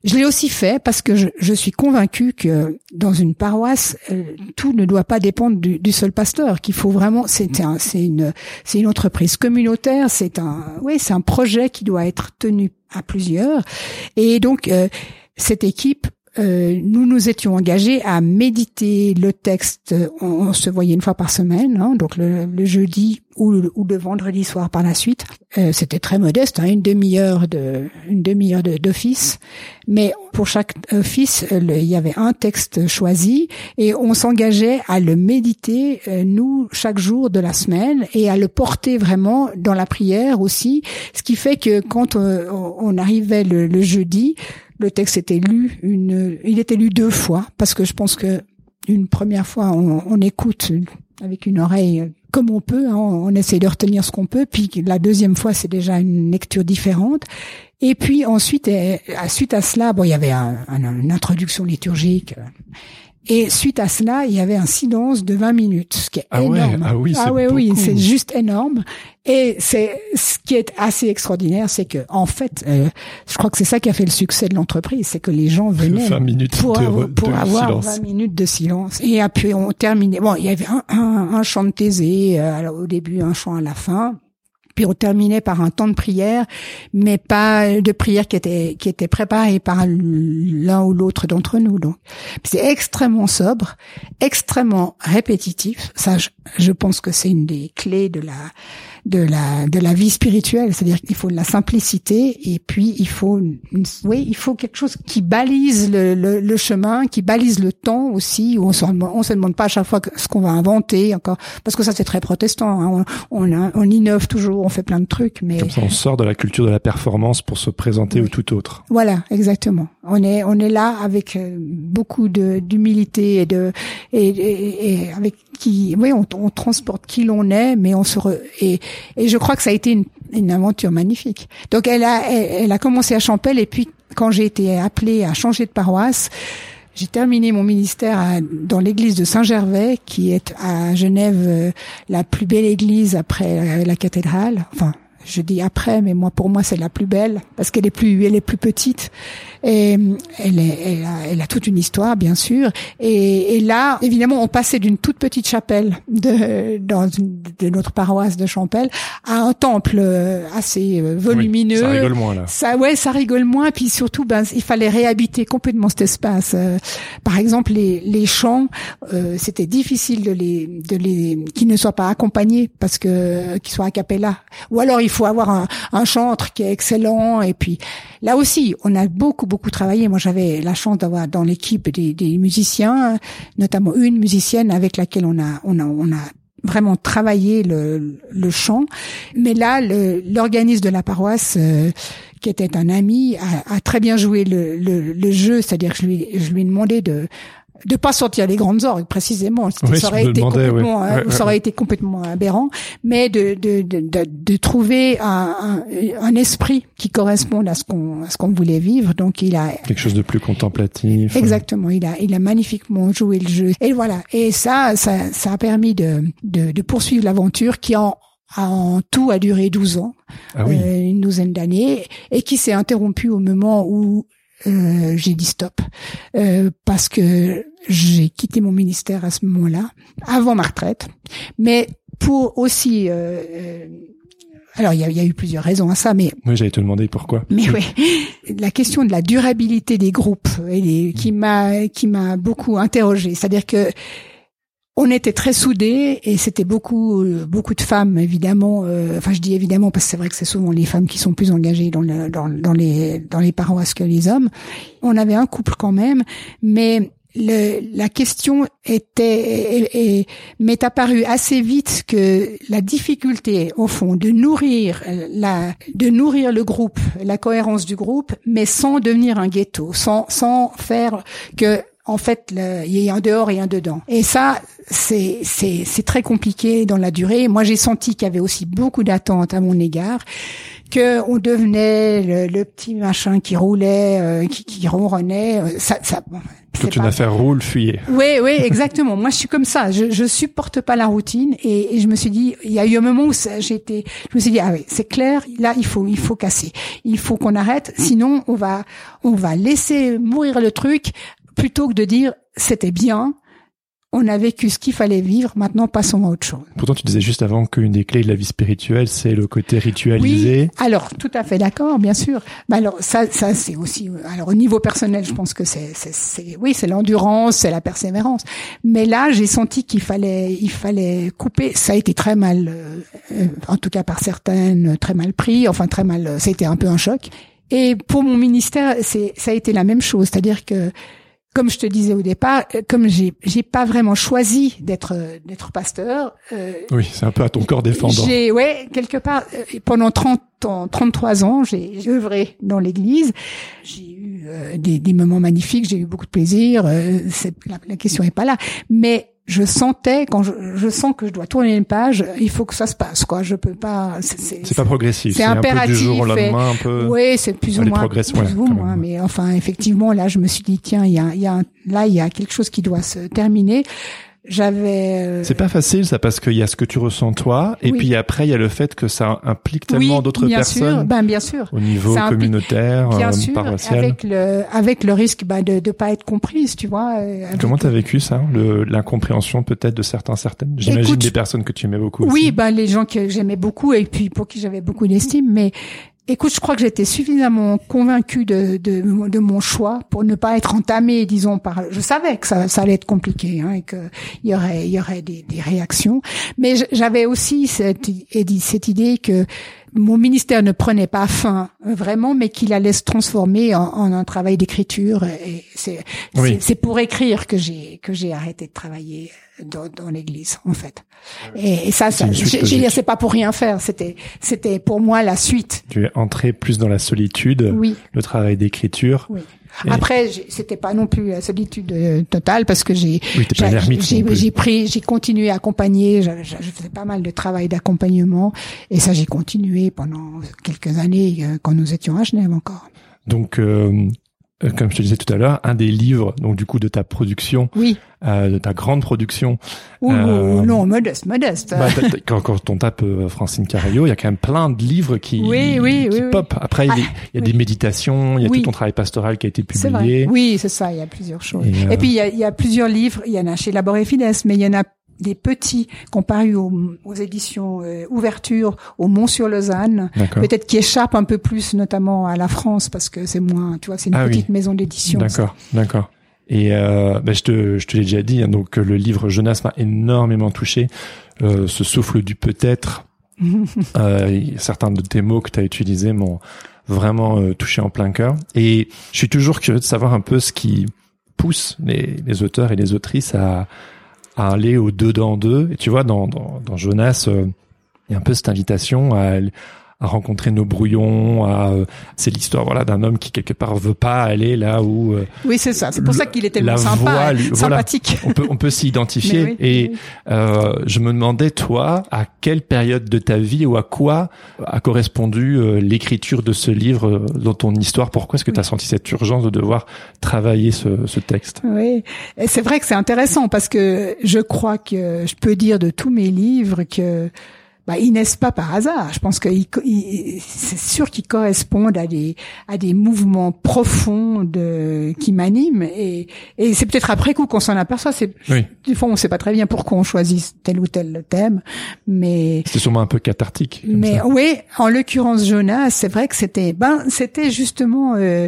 Speaker 1: Je l'ai aussi fait parce que je, suis convaincue que dans une paroisse, euh, tout ne doit pas dépendre du, seul pasteur. Qu'il faut vraiment, c'est une, c'est une entreprise communautaire. C'est un, oui, c'est un projet qui doit être tenu à plusieurs. Et donc euh, cette équipe euh, nous nous étions engagés à méditer le texte. On, se voyait une fois par semaine, hein, donc le, jeudi ou le, ou le, vendredi soir par la suite. Euh, C'était très modeste, hein, une demi-heure de une demi-heure d'office, mais pour chaque office, il y avait un texte choisi et on s'engageait à le méditer euh, nous chaque jour de la semaine et à le porter vraiment dans la prière aussi. Ce qui fait que quand on, on arrivait le, le jeudi, le texte était lu une, il était lu deux fois parce que je pense que une première fois on, écoute avec une oreille comme on peut, hein, on essaie de retenir ce qu'on peut, puis la deuxième fois c'est déjà une lecture différente. Et puis ensuite, suite à cela, bon, il y avait une introduction liturgique. Et suite à cela, il y avait un silence de 20 minutes, ce qui est
Speaker 3: ah
Speaker 1: énorme.
Speaker 3: ah oui,
Speaker 1: ah ouais, oui, c'est juste énorme. Et c'est ce qui est assez extraordinaire, c'est que en fait, euh, je crois que c'est ça qui a fait le succès de l'entreprise, c'est que les gens venaient pour, pour avoir 20 minutes de silence. Et puis on terminait. Bon, il y avait un, un, un chant de Thésée euh, au début, un chant à la fin. Puis on terminait par un temps de prière, mais pas de prière qui était qui était préparée par l'un ou l'autre d'entre nous. Donc c'est extrêmement sobre, extrêmement répétitif. Ça, je pense que c'est une des clés de la de la de la vie spirituelle, c'est-à-dire qu'il faut de la simplicité et puis il faut oui, il faut quelque chose qui balise le, le, le, chemin, qui balise le temps aussi où on se on se demande pas à chaque fois ce qu'on va inventer encore parce que ça c'est très protestant, hein. on, on, on, innove toujours, on fait plein de trucs mais
Speaker 3: comme ça on sort de la culture de la performance pour se présenter ou tout autre.
Speaker 1: Voilà, exactement. On est on est là avec euh, beaucoup de d'humilité et de et, et, et, avec qui oui on, on transporte qui l'on est mais on se re, et et je crois que ça a été une, une aventure magnifique. Donc elle a, elle, a commencé à Champel et puis quand j'ai été appelée à changer de paroisse, j'ai terminé mon ministère dans l'église de Saint-Gervais, qui est à Genève euh, la plus belle église après euh, la cathédrale. Enfin, je dis après, mais moi pour moi c'est la plus belle parce qu'elle est plus, elle est plus petite. Et elle, est, elle, a, elle a toute une histoire, bien sûr. Et, et là, évidemment, on passait d'une toute petite chapelle de, dans une, de notre paroisse de Champel à un temple assez volumineux.
Speaker 3: ça rigole moins là.
Speaker 1: Ça, ouais, ça rigole moins. Puis surtout, ben, il fallait réhabiter complètement cet espace. par exemple, les, les chants, c'était difficile de les, de les, qui ne soient pas accompagnés parce que qu'ils soient a cappella. Ou alors il faut avoir un, un chantre qui est excellent. Et puis là aussi, on a beaucoup beaucoup travaillé. Moi, j'avais la chance d'avoir dans l'équipe des, des, musiciens, notamment une musicienne avec laquelle on a on a on a vraiment travaillé le, le chant. Mais là, l'organisme de la paroisse, euh, qui était un ami, a, a très bien joué le, le, le jeu. C'est-à-dire que je lui, je lui ai demandé de de pas sortir les grandes orgues précisément. Ça aurait été complètement euh, ça aurait été complètement aberrant. Mais de de de, de, trouver un, un, esprit qui corresponde à ce qu'on à ce qu'on voulait vivre. Donc il a
Speaker 3: quelque chose de plus contemplatif
Speaker 1: exactement. Il a il a magnifiquement joué le jeu. Et voilà. Et ça ça ça a permis de de, de poursuivre l'aventure qui en en tout a duré 12 ans, ah oui. euh, une douzaine d'années, et qui s'est interrompu au moment où euh, j'ai dit stop euh, parce que j'ai quitté mon ministère à ce moment-là, avant ma retraite, mais pour aussi euh, euh alors, il y a, y a, eu plusieurs raisons à ça, mais
Speaker 3: oui, j'allais te demander pourquoi.
Speaker 1: Mais oui, la question de la durabilité des groupes, et qui m'a qui m'a beaucoup interrogé. C'est-à-dire que on était très soudés et c'était beaucoup beaucoup de femmes évidemment. Euh, enfin, je dis évidemment parce que c'est vrai que c'est souvent les femmes qui sont plus engagées dans, le, dans, dans les dans les paroisses que les hommes. On avait un couple quand même, mais le, la question était et, m'est apparue assez vite que la difficulté au fond de nourrir la de nourrir le groupe, la cohérence du groupe, mais sans devenir un ghetto, sans sans faire que en fait, il y a un dehors et un dedans. Et ça, c'est très compliqué dans la durée. Moi, j'ai senti qu'il y avait aussi beaucoup d'attentes à mon égard, que on devenait le, petit machin qui roulait, euh, qui, qui ronronnait. Euh, ça, ça
Speaker 3: toute une affaire roule, fuyez.
Speaker 1: Oui, oui, exactement. Moi, je suis comme ça. Je, je supporte pas la routine, et, et je me suis dit, il y a eu un moment où j'étais, je me suis dit, ah oui, c'est clair. Là, il faut, il faut casser. Il faut qu'on arrête. Sinon, on va, on va laisser mourir le truc plutôt que de dire c'était bien, on a vécu ce qu'il fallait vivre, maintenant passons à autre chose.
Speaker 3: Pourtant, tu disais juste avant qu'une des clés de la vie spirituelle, c'est le côté ritualisé.
Speaker 1: Oui, alors tout à fait d'accord, bien sûr. Mais alors ça, ça c'est aussi, alors au niveau personnel, je pense que c'est, oui, c'est l'endurance, c'est la persévérance. Mais là, j'ai senti qu'il fallait, il fallait couper. Ça a été très mal, euh, en tout cas par certaines, très mal pris. Enfin, très mal. Ça a été un peu un choc. Et pour mon ministère, ça a été la même chose, c'est-à-dire que comme je te disais au départ, euh, comme j'ai j'ai pas vraiment choisi d'être d'être pasteur.
Speaker 3: Euh, oui, c'est un peu à ton corps défendant.
Speaker 1: J'ai ouais quelque part euh, pendant 30 ans, 33 ans, j'ai œuvré dans l'Église. J'ai eu euh, des, des moments magnifiques, j'ai eu beaucoup de plaisir. la, la question est pas là, mais je sentais quand je, je, sens que je dois tourner une page, il faut que ça se passe quoi. Je peux pas.
Speaker 3: C'est pas progressif.
Speaker 1: C'est impératif. Un peu du
Speaker 3: jour au lendemain, un peu.
Speaker 1: Oui, c'est plus ou moins. Plus ou moins. Mais enfin, effectivement, là, je me suis dit tiens, il y a, il y a là, il y a quelque chose qui doit se terminer j'avais.
Speaker 3: Euh, c'est pas facile ça parce qu'il y a ce que tu ressens toi et puis après il y a le fait que ça implique tellement d'autres personnes.
Speaker 1: Sûr. Ben bien sûr.
Speaker 3: Au niveau communautaire, bien euh, sûr,
Speaker 1: Avec le avec le risque ben, de de pas être comprise, tu vois.
Speaker 3: Euh, Comment t'as vécu ça, l'incompréhension peut-être de certains certaines? J'imagine des personnes que tu aimais beaucoup.
Speaker 1: Oui, ben les gens que j'aimais beaucoup et puis pour qui j'avais beaucoup d'estime, mais Écoute, je crois que j'étais suffisamment convaincue de, de, de, mon choix pour ne pas être entamée, disons, par. Je savais que ça, ça allait être compliqué hein, et qu'il y aurait, il y aurait des, des réactions, mais j'avais aussi cette, cette idée que mon ministère ne prenait pas fin euh, vraiment, mais qu'il allait se transformer en, en un travail d'écriture. Et c'est c'est pour écrire que j'ai que j'ai arrêté de travailler dans, dans l'Église, en fait. Et, ça, ça je c'est pas pour rien faire. C'était c'était pour moi la suite.
Speaker 3: Tu es entré plus dans la solitude,
Speaker 1: oui.
Speaker 3: le travail d'écriture.
Speaker 1: Oui. Après, c'était pas non plus la solitude euh, totale parce que j'ai
Speaker 3: oui,
Speaker 1: j'ai pris, j'ai continué à accompagner. Je, je, faisais pas mal de travail d'accompagnement et ça j'ai continué pendant quelques années euh, quand nous étions à Genève encore.
Speaker 3: Donc, euh, comme je te disais tout à l'heure, un des livres, donc du coup de ta production,
Speaker 1: oui.
Speaker 3: euh, de ta grande production.
Speaker 1: Ouh, euh, non, modeste, modeste.
Speaker 3: Bah, quand, quand, on tape euh, Francine Carrillo, il y a quand même plein de livres qui,
Speaker 1: oui, oui,
Speaker 3: qui
Speaker 1: oui,
Speaker 3: pop. Après, il y a,
Speaker 1: Ah,
Speaker 3: des, il y a des méditations, il y a tout ton travail pastoral qui a été
Speaker 1: C'est vrai.
Speaker 3: publié.
Speaker 1: Oui, c'est ça. Il y a plusieurs choses.
Speaker 3: Et, euh,
Speaker 1: Et, puis il y, a, il y a plusieurs livres. Il y en a chez Labor et Fides, mais il y en a des petits paru aux, aux éditions euh, Ouverture au Mont-sur-Lausanne.
Speaker 3: D'accord.
Speaker 1: Peut-être qui échappent un peu plus, notamment à la France, parce que c'est moins, tu vois, c'est une
Speaker 3: Ah oui.
Speaker 1: petite maison d'édition.
Speaker 3: D'accord, d'accord. Et euh, bah, je te, je te l'ai déjà dit, hein, donc euh, le livre Jonas m'a énormément touché. Euh, ce souffle du peut-être, (laughs) euh, certains de tes mots que tu as utilisés m'ont vraiment euh, touché en plein cœur. Et je suis toujours curieux de savoir un peu ce qui pousse les, les auteurs et les autrices à, à aller au dedans d'eux. Et tu vois, dans, dans, dans Jonas, euh, il y a un peu cette invitation à, à rencontrer nos brouillons. À, euh, c'est l'histoire voilà d'un homme qui quelque part veut pas aller là où euh,
Speaker 1: Oui, c'est ça. C'est pour ça qu'il est
Speaker 3: la
Speaker 1: tellement sympa,
Speaker 3: voix, lui- voilà.
Speaker 1: sympathique.
Speaker 3: on peut on peut s'y identifier.
Speaker 1: Oui,
Speaker 3: et
Speaker 1: oui.
Speaker 3: euh, je me demandais toi à quelle période de ta vie ou à quoi a correspondu euh, l'écriture de ce livre euh, dans ton histoire? Pourquoi est-ce que tu as senti cette urgence de devoir travailler ce, ce texte?
Speaker 1: Oui, et c'est vrai que c'est intéressant parce que je crois que je peux dire de tous mes livres que bah, ils naissent pas par hasard. Je pense que c'est sûr qu'ils correspondent à des à des mouvements profonds de, qui m'animent et, et c'est peut-être après coup qu'on s'en aperçoit. C'est
Speaker 3: Oui.
Speaker 1: des fois on sait pas très bien pourquoi on choisit tel ou tel thème, mais
Speaker 3: C'était sûrement un peu cathartique. comme
Speaker 1: mais
Speaker 3: ça.
Speaker 1: oui, en l'occurrence Jonas, c'est vrai que c'était ben c'était justement euh,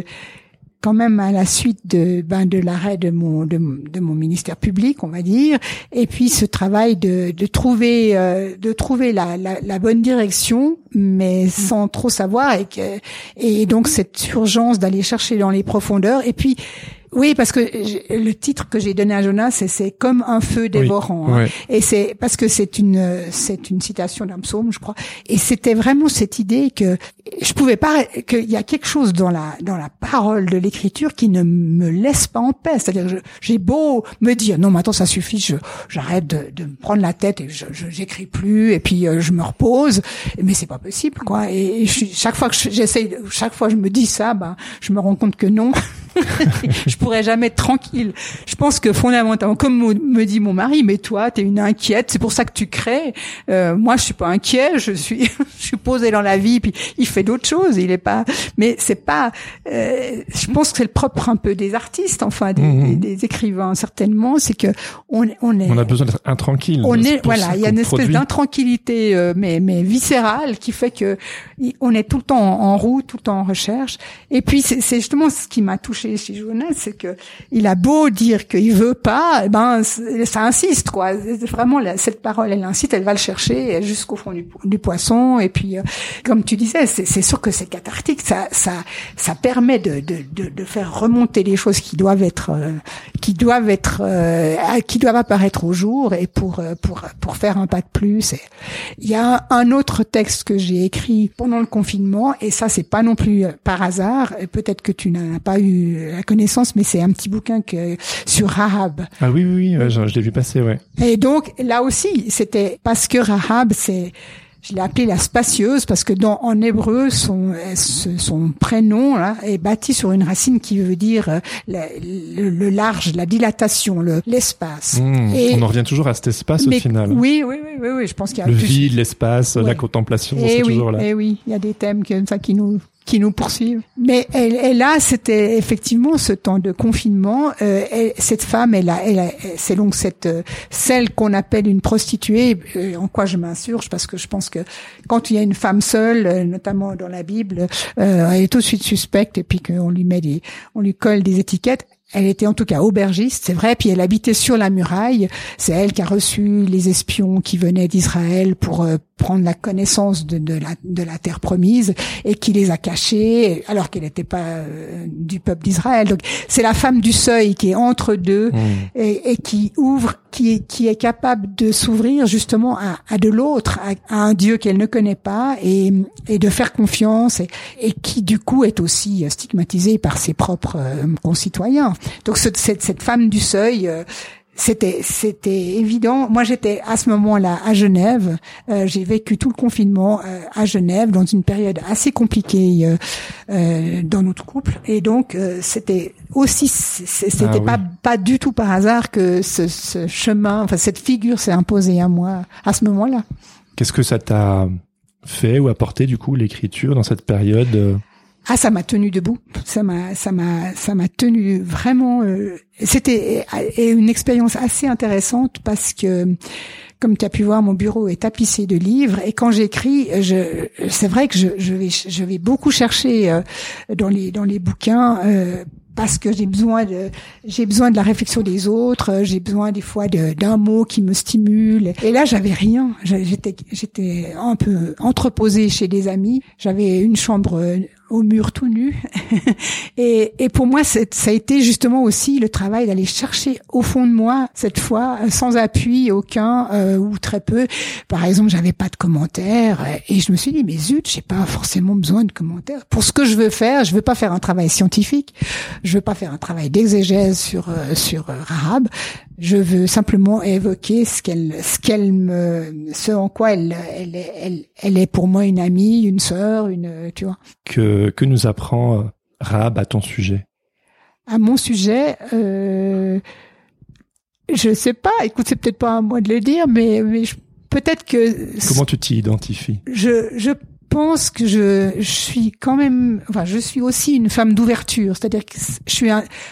Speaker 1: quand même à la suite de ben de l'arrêt de mon de, de mon ministère public, on va dire, et puis ce travail de de trouver euh, de trouver la, la la bonne direction, mais sans trop savoir et que et donc cette urgence d'aller chercher dans les profondeurs et puis oui, parce que le titre que j'ai donné à Jonas, c'est c'est comme un feu dévorant. hein.
Speaker 3: Ouais.
Speaker 1: Et c'est parce que c'est une c'est une citation d'un psaume, je crois. Et c'était vraiment cette idée que je pouvais pas qu'il y a quelque chose dans la dans la parole de l'écriture qui ne me laisse pas en paix. C'est-à-dire j'ai beau me dire non, attends, ça suffit, je j'arrête de, de me prendre la tête et je j'écris plus et puis euh, je me repose. Mais c'est pas possible, quoi. Et, et je chaque fois que je- j'essaie, chaque fois que je me dis ça, ben je me rends compte que non. (laughs) (laughs) je pourrais jamais être tranquille. Je pense que fondamentalement, comme me dit mon mari, mais toi, t'es une inquiète, c'est pour ça que tu crées. Euh, moi, je suis pas inquiet, je suis, (laughs) je suis posé dans la vie, puis il fait d'autres choses. Il est pas, mais c'est pas. euh, je pense que c'est le propre un peu des artistes, enfin des,
Speaker 3: Mhm.
Speaker 1: des, des écrivains certainement, c'est que on, on est
Speaker 3: On a besoin d'être intranquille.
Speaker 1: on est voilà, il y a une espèce d'intranquillité euh, mais mais viscérale qui fait que on est tout le temps en, en route, tout le temps en recherche. Et puis c'est c'est justement ce qui m'a touché chez Jonas, c'est que il a beau dire qu'il veut pas, eh ben ça insiste quoi. Vraiment cette parole, elle incite, elle va le chercher jusqu'au fond du, po- du poisson. Et puis euh, comme tu disais, c'est sûr que c'est cathartique. Ça ça ça permet de de de, de faire remonter les choses qui doivent être euh, qui doivent être euh, qui doivent apparaître au jour et pour pour pour faire un pas de plus. Il y a un autre texte que j'ai écrit pendant le confinement et ça c'est pas non plus par hasard. Peut-être que tu n'en as pas eu la connaissance, mais c'est un petit bouquin que sur Rahab.
Speaker 3: Ah oui, oui, oui, ouais, je, je l'ai vu passer, ouais.
Speaker 1: Et donc là aussi, c'était parce que Rahab, c'est je l'ai appelée la spacieuse parce que dans en hébreu son son prénom là est bâti sur une racine qui veut dire euh, le, le large, la dilatation, le l'espace.
Speaker 3: Mmh.
Speaker 1: Et-
Speaker 3: On en revient toujours à cet espace
Speaker 1: Mais-
Speaker 3: au final.
Speaker 1: Oui, oui, oui, oui, oui, je pense qu'il y a
Speaker 3: Le
Speaker 1: plus-
Speaker 3: vide, l'espace, la contemplation,
Speaker 1: Eh
Speaker 3: c'est
Speaker 1: oui,
Speaker 3: toujours là.
Speaker 1: eh oui, il y a des thèmes ça qui nous qui nous poursuivent. Mais elle, elle a, c'était effectivement ce temps de confinement. Euh, cette femme, elle a, elle a- c'est donc cette euh, celle qu'on appelle une prostituée. euh, en quoi je m'insurge Parce que je pense que quand il y a une femme seule, euh, notamment dans la Bible, euh, elle est tout de suite suspecte et puis qu'on lui met des, on lui colle des étiquettes. Elle était en tout cas aubergiste, c'est vrai, puis elle habitait sur la muraille. C'est elle qui a reçu les espions qui venaient d'Israël pour euh, prendre la connaissance de, de la, de la terre promise et qui les a cachés alors qu'elle n'était pas euh, du peuple d'Israël. Donc c'est la femme du seuil qui est entre deux
Speaker 3: Mmh.
Speaker 1: et, et qui ouvre, qui est, qui est capable de s'ouvrir justement à, à de l'autre, à, à un Dieu qu'elle ne connaît pas et, et de faire confiance et, et qui du coup est aussi stigmatisée par ses propres euh, concitoyens. Donc ce- cette, cette femme du seuil, euh, c'était c'était évident. Moi, j'étais à ce moment-là à Genève. Euh, j'ai vécu tout le confinement euh, à Genève dans une période assez compliquée euh, dans notre couple, et donc c'était aussi c'était ah pas pas du tout par hasard que ce, ce chemin, enfin cette figure s'est imposée à moi à ce moment-là.
Speaker 3: Qu'est-ce que ça t'a fait ou apporté du coup l'écriture dans cette période
Speaker 1: ah, ça m'a tenu debout. Ça m'a, ça m'a, ça m'a tenu vraiment. Euh, c'était une expérience assez intéressante parce que, comme tu as pu voir, mon bureau est tapissé de livres et quand j'écris, je, c'est vrai que je, je, vais, je vais beaucoup chercher euh, dans les dans les bouquins. Euh, parce que j'ai besoin de j'ai besoin de la réflexion des autres, j'ai besoin des fois d'un mot qui me stimule. Et là, j'avais rien. J'étais j'étais un peu entreposée chez des amis. J'avais une chambre au mur tout nu. (laughs) et, et pour moi, ça a été justement aussi le travail d'aller chercher au fond de moi, cette fois, sans appui aucun euh, ou très peu. Par exemple, j'avais pas de commentaires et je me suis dit, mais zut, j'ai pas forcément besoin de commentaires. Pour ce que je veux faire, je veux pas faire un travail scientifique, je veux pas faire un travail d'exégèse sur euh, sur euh, Rahab. Je veux simplement évoquer ce qu'elle, ce qu'elle me, ce en quoi elle, elle, elle, elle est pour moi une amie, une sœur, une, tu vois.
Speaker 3: Que, que nous apprend euh, Rahab à ton sujet?
Speaker 1: À mon sujet, euh, je sais pas. Écoute, c'est peut-être pas à moi de le dire, mais, mais peut-être que.
Speaker 3: Comment tu t'y identifies?
Speaker 1: Je, je pense que je, je, suis quand même, enfin, je suis aussi une femme d'ouverture, c'est-à-dire que je suis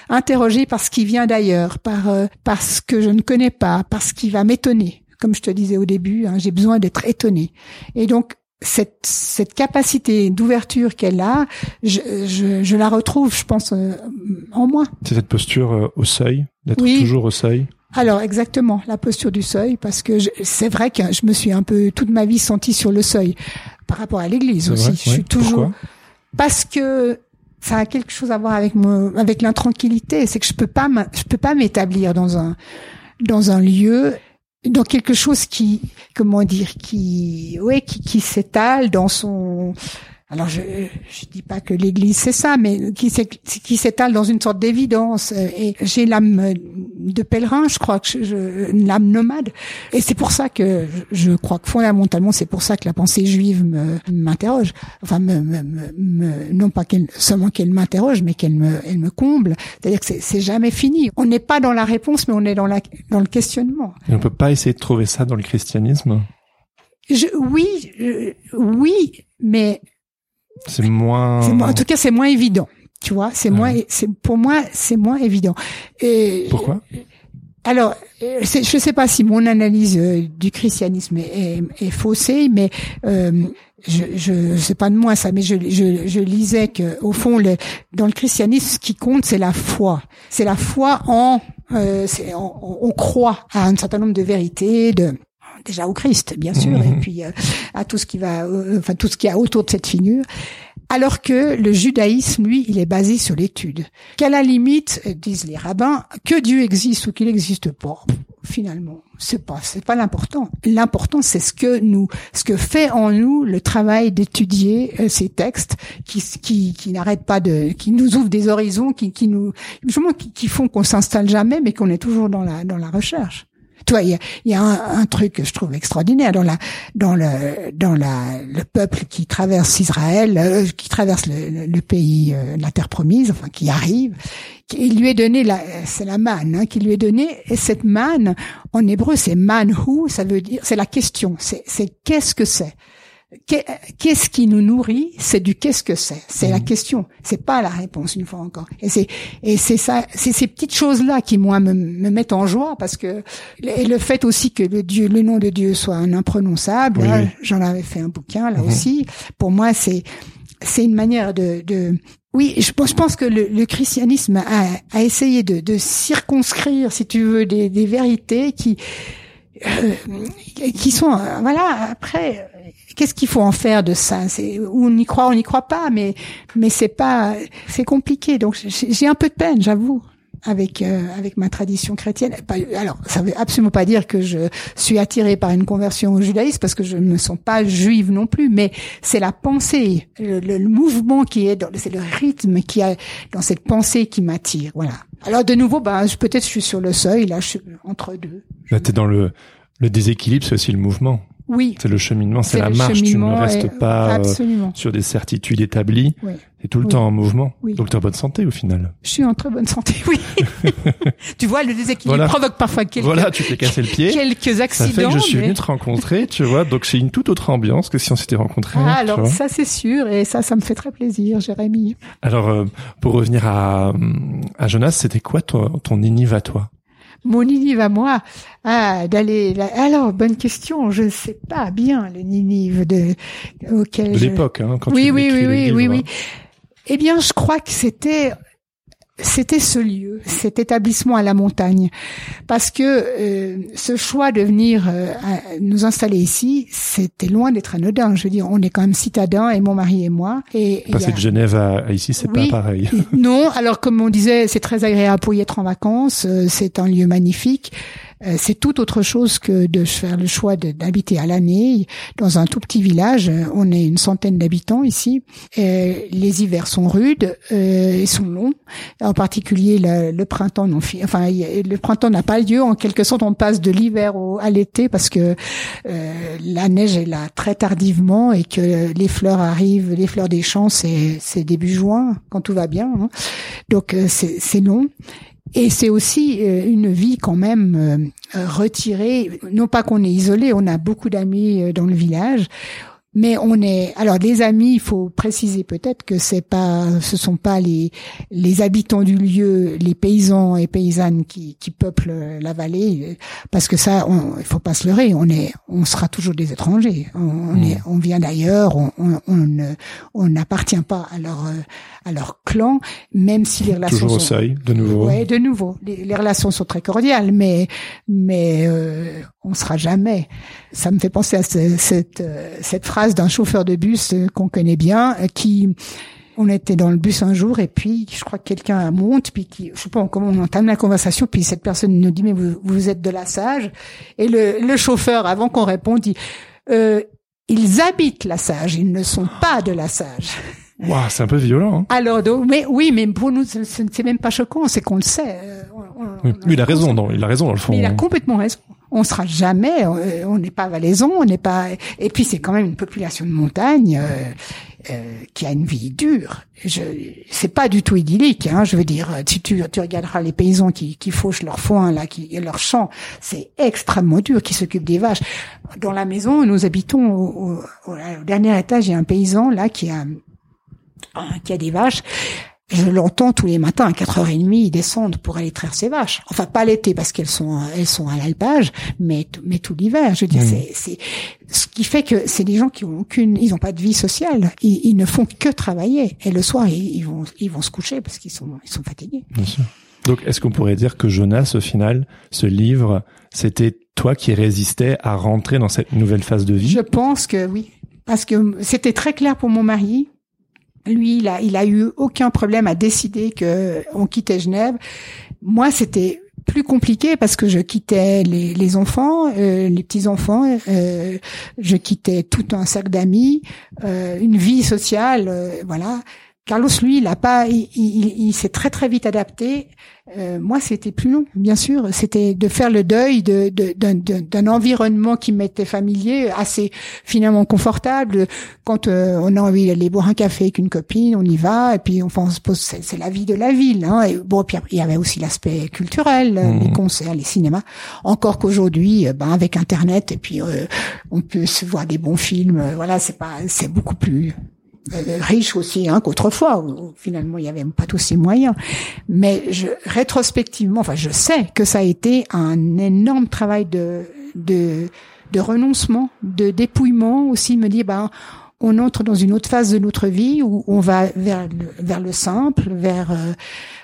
Speaker 1: interrogée par ce qui vient d'ailleurs, par euh, par ce que je ne connais pas, par ce qui va m'étonner. Comme je te disais au début, hein, j'ai besoin d'être étonnée. Et donc cette cette capacité d'ouverture qu'elle a, je, je, je, la retrouve, je pense, euh, en moi.
Speaker 3: C'est cette posture euh, au seuil, d'être toujours au seuil.
Speaker 1: Alors exactement, la posture du seuil, parce que c'est vrai que je me suis un peu toute ma vie sentie sur le seuil par rapport à l'Église aussi. je suis toujours parce que ça a quelque chose à voir avec mon, avec l'intranquillité. C'est que je peux pas, je peux pas m'établir dans un dans un lieu dans quelque chose qui comment dire qui ouais qui, qui s'étale dans son alors je je dis pas que l'Église c'est ça, mais qui s'étale dans une sorte d'évidence. Et j'ai l'âme de pèlerin, je crois que je, l'âme nomade. Et c'est pour ça que je crois que fondamentalement c'est pour ça que la pensée juive m'interroge. Enfin, me, me, me, non pas qu'elle seulement qu'elle m'interroge, mais qu'elle me elle me comble. C'est-à-dire que c'est jamais fini. On n'est pas dans la réponse, mais on est dans la dans le questionnement.
Speaker 3: Et on peut pas essayer de trouver ça dans le christianisme?
Speaker 1: Je, oui, oui, mais
Speaker 3: c'est moins.
Speaker 1: En tout cas, c'est moins évident. Tu vois, c'est moins. C'est pour moi, c'est moins évident.
Speaker 3: Et pourquoi?
Speaker 1: Alors, je ne sais pas si mon analyse euh, du christianisme est, est, faussée, mais euh, je, je sais pas de moi ça, mais je, je, je lisais que au fond, le, dans le christianisme, ce qui compte, c'est la foi. C'est la foi en, euh, on, on, croit à un certain nombre de vérités, de déjà au Christ, bien sûr, et puis euh, à tout ce qui va, euh, enfin tout ce qui a autour de cette figure. Alors que le judaïsme, lui, il est basé sur l'étude. Qu'à la limite, disent les rabbins, que Dieu existe ou qu'il n'existe pas, finalement, c'est pas, c'est pas l'important. L'important, c'est ce que nous, ce que fait en nous le travail d'étudier euh, ces textes qui, qui, qui n'arrêtent pas de, qui nous ouvrent des horizons, qui, qui nous, justement, qui, qui font qu'on s'installe jamais, mais qu'on est toujours dans la, dans la recherche. Toi, il y a, un, truc que je trouve extraordinaire dans la, dans le, dans la, le peuple qui traverse Israël, euh, qui traverse le, pays, euh, la terre promise, enfin qui arrive. Il lui est donné la, c'est la manne hein, qui lui est donnée, et cette manne en hébreu c'est manhu, ça veut dire, c'est la question, c'est, c'est qu'est-ce que c'est? Qu'est-ce qui nous nourrit? C'est du qu'est-ce que c'est. C'est la mhm. question. C'est pas la réponse une fois encore. Et c'est et c'est ça, c'est ces petites choses là qui moi me, me mettent en joie parce que et le fait aussi que le Dieu, le nom de Dieu soit un imprononçable. J'en avais fait un bouquin là mhm. aussi. Pour moi, c'est c'est une manière de, de oui, je pense, je pense que le, le christianisme a, a essayé de, de, circonscrire, si tu veux, des, des vérités qui euh, qui sont voilà après qu'est-ce qu'il faut en faire de ça? C'est on y croit, on n'y croit pas, mais mais c'est pas, c'est compliqué. Donc j'ai un peu de peine, j'avoue, avec euh, avec ma tradition chrétienne. Alors, ça veut absolument pas dire que je suis attirée par une conversion au judaïsme parce que je ne me sens pas juive non plus, mais c'est la pensée, le, mouvement qui est c'est le rythme qui a dans cette pensée qui m'attire. Voilà. Alors de nouveau, ben peut-être je suis sur le seuil, là, je suis entre deux.
Speaker 3: Là, t'es dans le le déséquilibre, c'est aussi le mouvement.
Speaker 1: Oui.
Speaker 3: C'est le cheminement, c'est la marche. Tu ne restes pas euh, sur des certitudes établies. Oui. Es tout le temps en mouvement. Oui. Donc tu es en bonne santé au final.
Speaker 1: Je suis en très bonne santé, oui. (laughs) tu vois, le déséquilibre provoque parfois quelques...
Speaker 3: Voilà, tu t'es cassé le pied.
Speaker 1: quelques accidents. Ça fait
Speaker 3: que je suis venu te rencontrer, tu vois. Donc c'est une toute autre ambiance que si on s'était rencontrés.
Speaker 1: Ah, alors ça c'est sûr. Et ça, ça me fait très plaisir, Jérémy.
Speaker 3: Alors, euh, pour revenir à, à Jonas, c'était quoi ton, ton à toi
Speaker 1: mon Ninive à moi, ah, d'aller. Alors, bonne question. Je ne sais pas bien le Ninive de auquel.
Speaker 3: De l'époque, hein, quand
Speaker 1: oui,
Speaker 3: tu
Speaker 1: oui, oui, oui, oui, oui. Eh bien, je crois que c'était c'était ce lieu, cet établissement à la montagne, parce que euh, ce choix de venir euh, nous installer ici, c'était loin d'être anodin. Je veux dire, on est quand même citadins, et mon mari et moi. Et
Speaker 3: passer de Genève à, ici, c'est pas pareil.
Speaker 1: non, alors comme on disait, c'est très agréable pour y être en vacances. Euh, c'est un lieu magnifique. Euh, c'est tout autre chose que de faire le choix d'habiter à l'année dans un tout petit village. Euh, on est une centaine d'habitants ici. Euh, les hivers sont rudes et sont longs. En particulier le, printemps, non, enfin le printemps n'a pas lieu. En quelque sorte, on passe de l'hiver à l'été parce que la neige est là très tardivement et que les fleurs arrivent, les fleurs des champs, c'est début juin quand tout va bien. Hein. Donc c'est long. Et c'est aussi euh, une vie quand même euh, retirée. Non pas qu'on est isolé, on a beaucoup d'amis euh, dans le village. Mais on est alors les amis, il faut préciser peut-être que c'est pas, ce sont pas les les habitants du lieu, les paysans et paysannes qui, qui peuplent la vallée, parce que ça, on, il faut pas se leurrer, on est, on sera toujours des étrangers, on, est, on vient d'ailleurs, on, on, on n'appartient pas à leur à leur clan, même si les relations
Speaker 3: toujours au seuil, de nouveau.
Speaker 1: Ouais, de nouveau, les, les relations sont très cordiales, mais mais euh, on sera jamais. Ça me fait penser à cette cette phrase d'un chauffeur de bus euh, qu'on connaît bien, euh, qui on était dans le bus un jour et puis je crois que quelqu'un monte puis qui je sais pas comment on entame la conversation puis cette personne nous dit mais vous, vous êtes de la Sage? Et le, le chauffeur avant qu'on réponde dit euh, ils habitent la Sage ils ne sont pas de la Sage
Speaker 3: Wow, c'est un peu violent. Hein.
Speaker 1: Alors, donc, mais oui, mais pour nous, c'est même pas choquant, c'est qu'on le sait.
Speaker 3: oui, il a raison, non, il a raison dans le fond.
Speaker 1: il a complètement raison on sera jamais, euh, on n'est pas valaison, on n'est pas. Et puis c'est quand même une population de montagne euh, euh, qui a une vie dure. Je, c'est pas du tout idyllique. Hein, je veux dire, si tu, tu regarderas les paysans qui, qui fauchent leur foin là, qui leur champ, c'est extrêmement dur, qui s'occupent des vaches. Dans la maison, nous habitons au, au, dernier étage, il y a un paysan là qui a qui a des vaches je l'entends tous les matins à 4h30 descendre pour aller traire ses vaches. Enfin pas l'été parce qu'elles sont elles sont à l'alpage, mais mais tout l'hiver. Je veux dire c'est c'est ce qui fait que c'est des gens qui ont aucune ils ont pas de vie sociale. Ils, ne font que travailler et le soir ils, vont ils vont se coucher parce qu'ils sont ils sont fatigués.
Speaker 3: Bien sûr. Donc est-ce qu'on pourrait dire que Jonas au final ce livre c'était toi qui résistais à rentrer dans cette nouvelle phase de vie?
Speaker 1: Je pense que oui parce que c'était très clair pour mon mari lui, il a, eu aucun problème à décider que on quittait Genève. Moi, c'était plus compliqué parce que je quittais les, enfants, euh, les petits enfants, euh, je quittais tout un sac d'amis, euh, une vie sociale, voilà. Carlos, lui, il a pas, il, il, s'est très très vite adapté. Euh, moi, c'était plus long, bien sûr. C'était de faire le deuil de, d'un environnement qui m'était familier, assez finalement confortable. Quand euh, on a envie d'aller boire un café avec une copine, on y va, et puis enfin, on se pose, c'est, la vie de la ville. Hein. Et bon, puis il y avait aussi l'aspect culturel, mmh. les concerts, les cinémas. Encore qu'aujourd'hui, euh, ben avec Internet, et puis on peut se voir des bons films. voilà, c'est pas, c'est beaucoup plus euh, riche aussi hein, qu'autrefois où, finalement il y avait pas tous ces moyens. Mais je, rétrospectivement enfin je sais que ça a été un énorme travail de de, de renoncement de dépouillement aussi me dire ben on entre dans une autre phase de notre vie où on va vers le, vers le simple vers euh,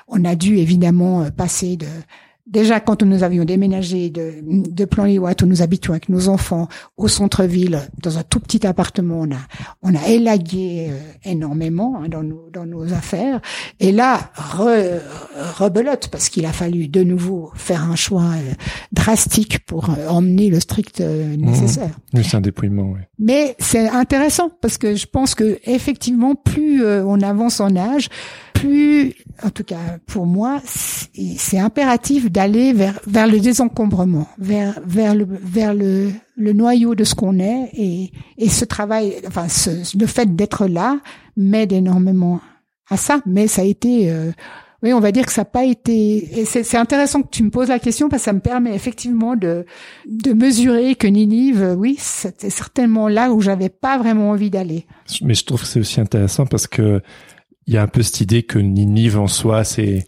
Speaker 1: on a dû évidemment passer de Déjà, quand nous avions déménagé de, de plan où nous habitions avec nos enfants au centre-ville, dans un tout petit appartement, on a, on a élagué euh, énormément hein, dans, nos, dans nos affaires. Et là, rebelote, parce qu'il a fallu de nouveau faire un choix euh, drastique pour euh, emmener le strict mmh. nécessaire.
Speaker 3: Oui, c'est un dépouillement, oui.
Speaker 1: Mais c'est intéressant, parce que je pense que effectivement, plus on avance en âge, plus, en tout cas pour moi, c'est impératif d'aller vers vers le désencombrement, vers vers le vers le le noyau de ce qu'on est et et ce travail, enfin ce, le fait d'être là m'aide énormément à ça. Mais ça a été euh, oui, on va dire que ça n'a pas été. Et c'est intéressant que tu me poses la question parce que ça me permet effectivement de de mesurer que Ninive, oui, c'était certainement là où j'avais pas vraiment envie d'aller.
Speaker 3: Mais je trouve que c'est aussi intéressant parce que il y a un peu cette idée que Ninive en soi, c'est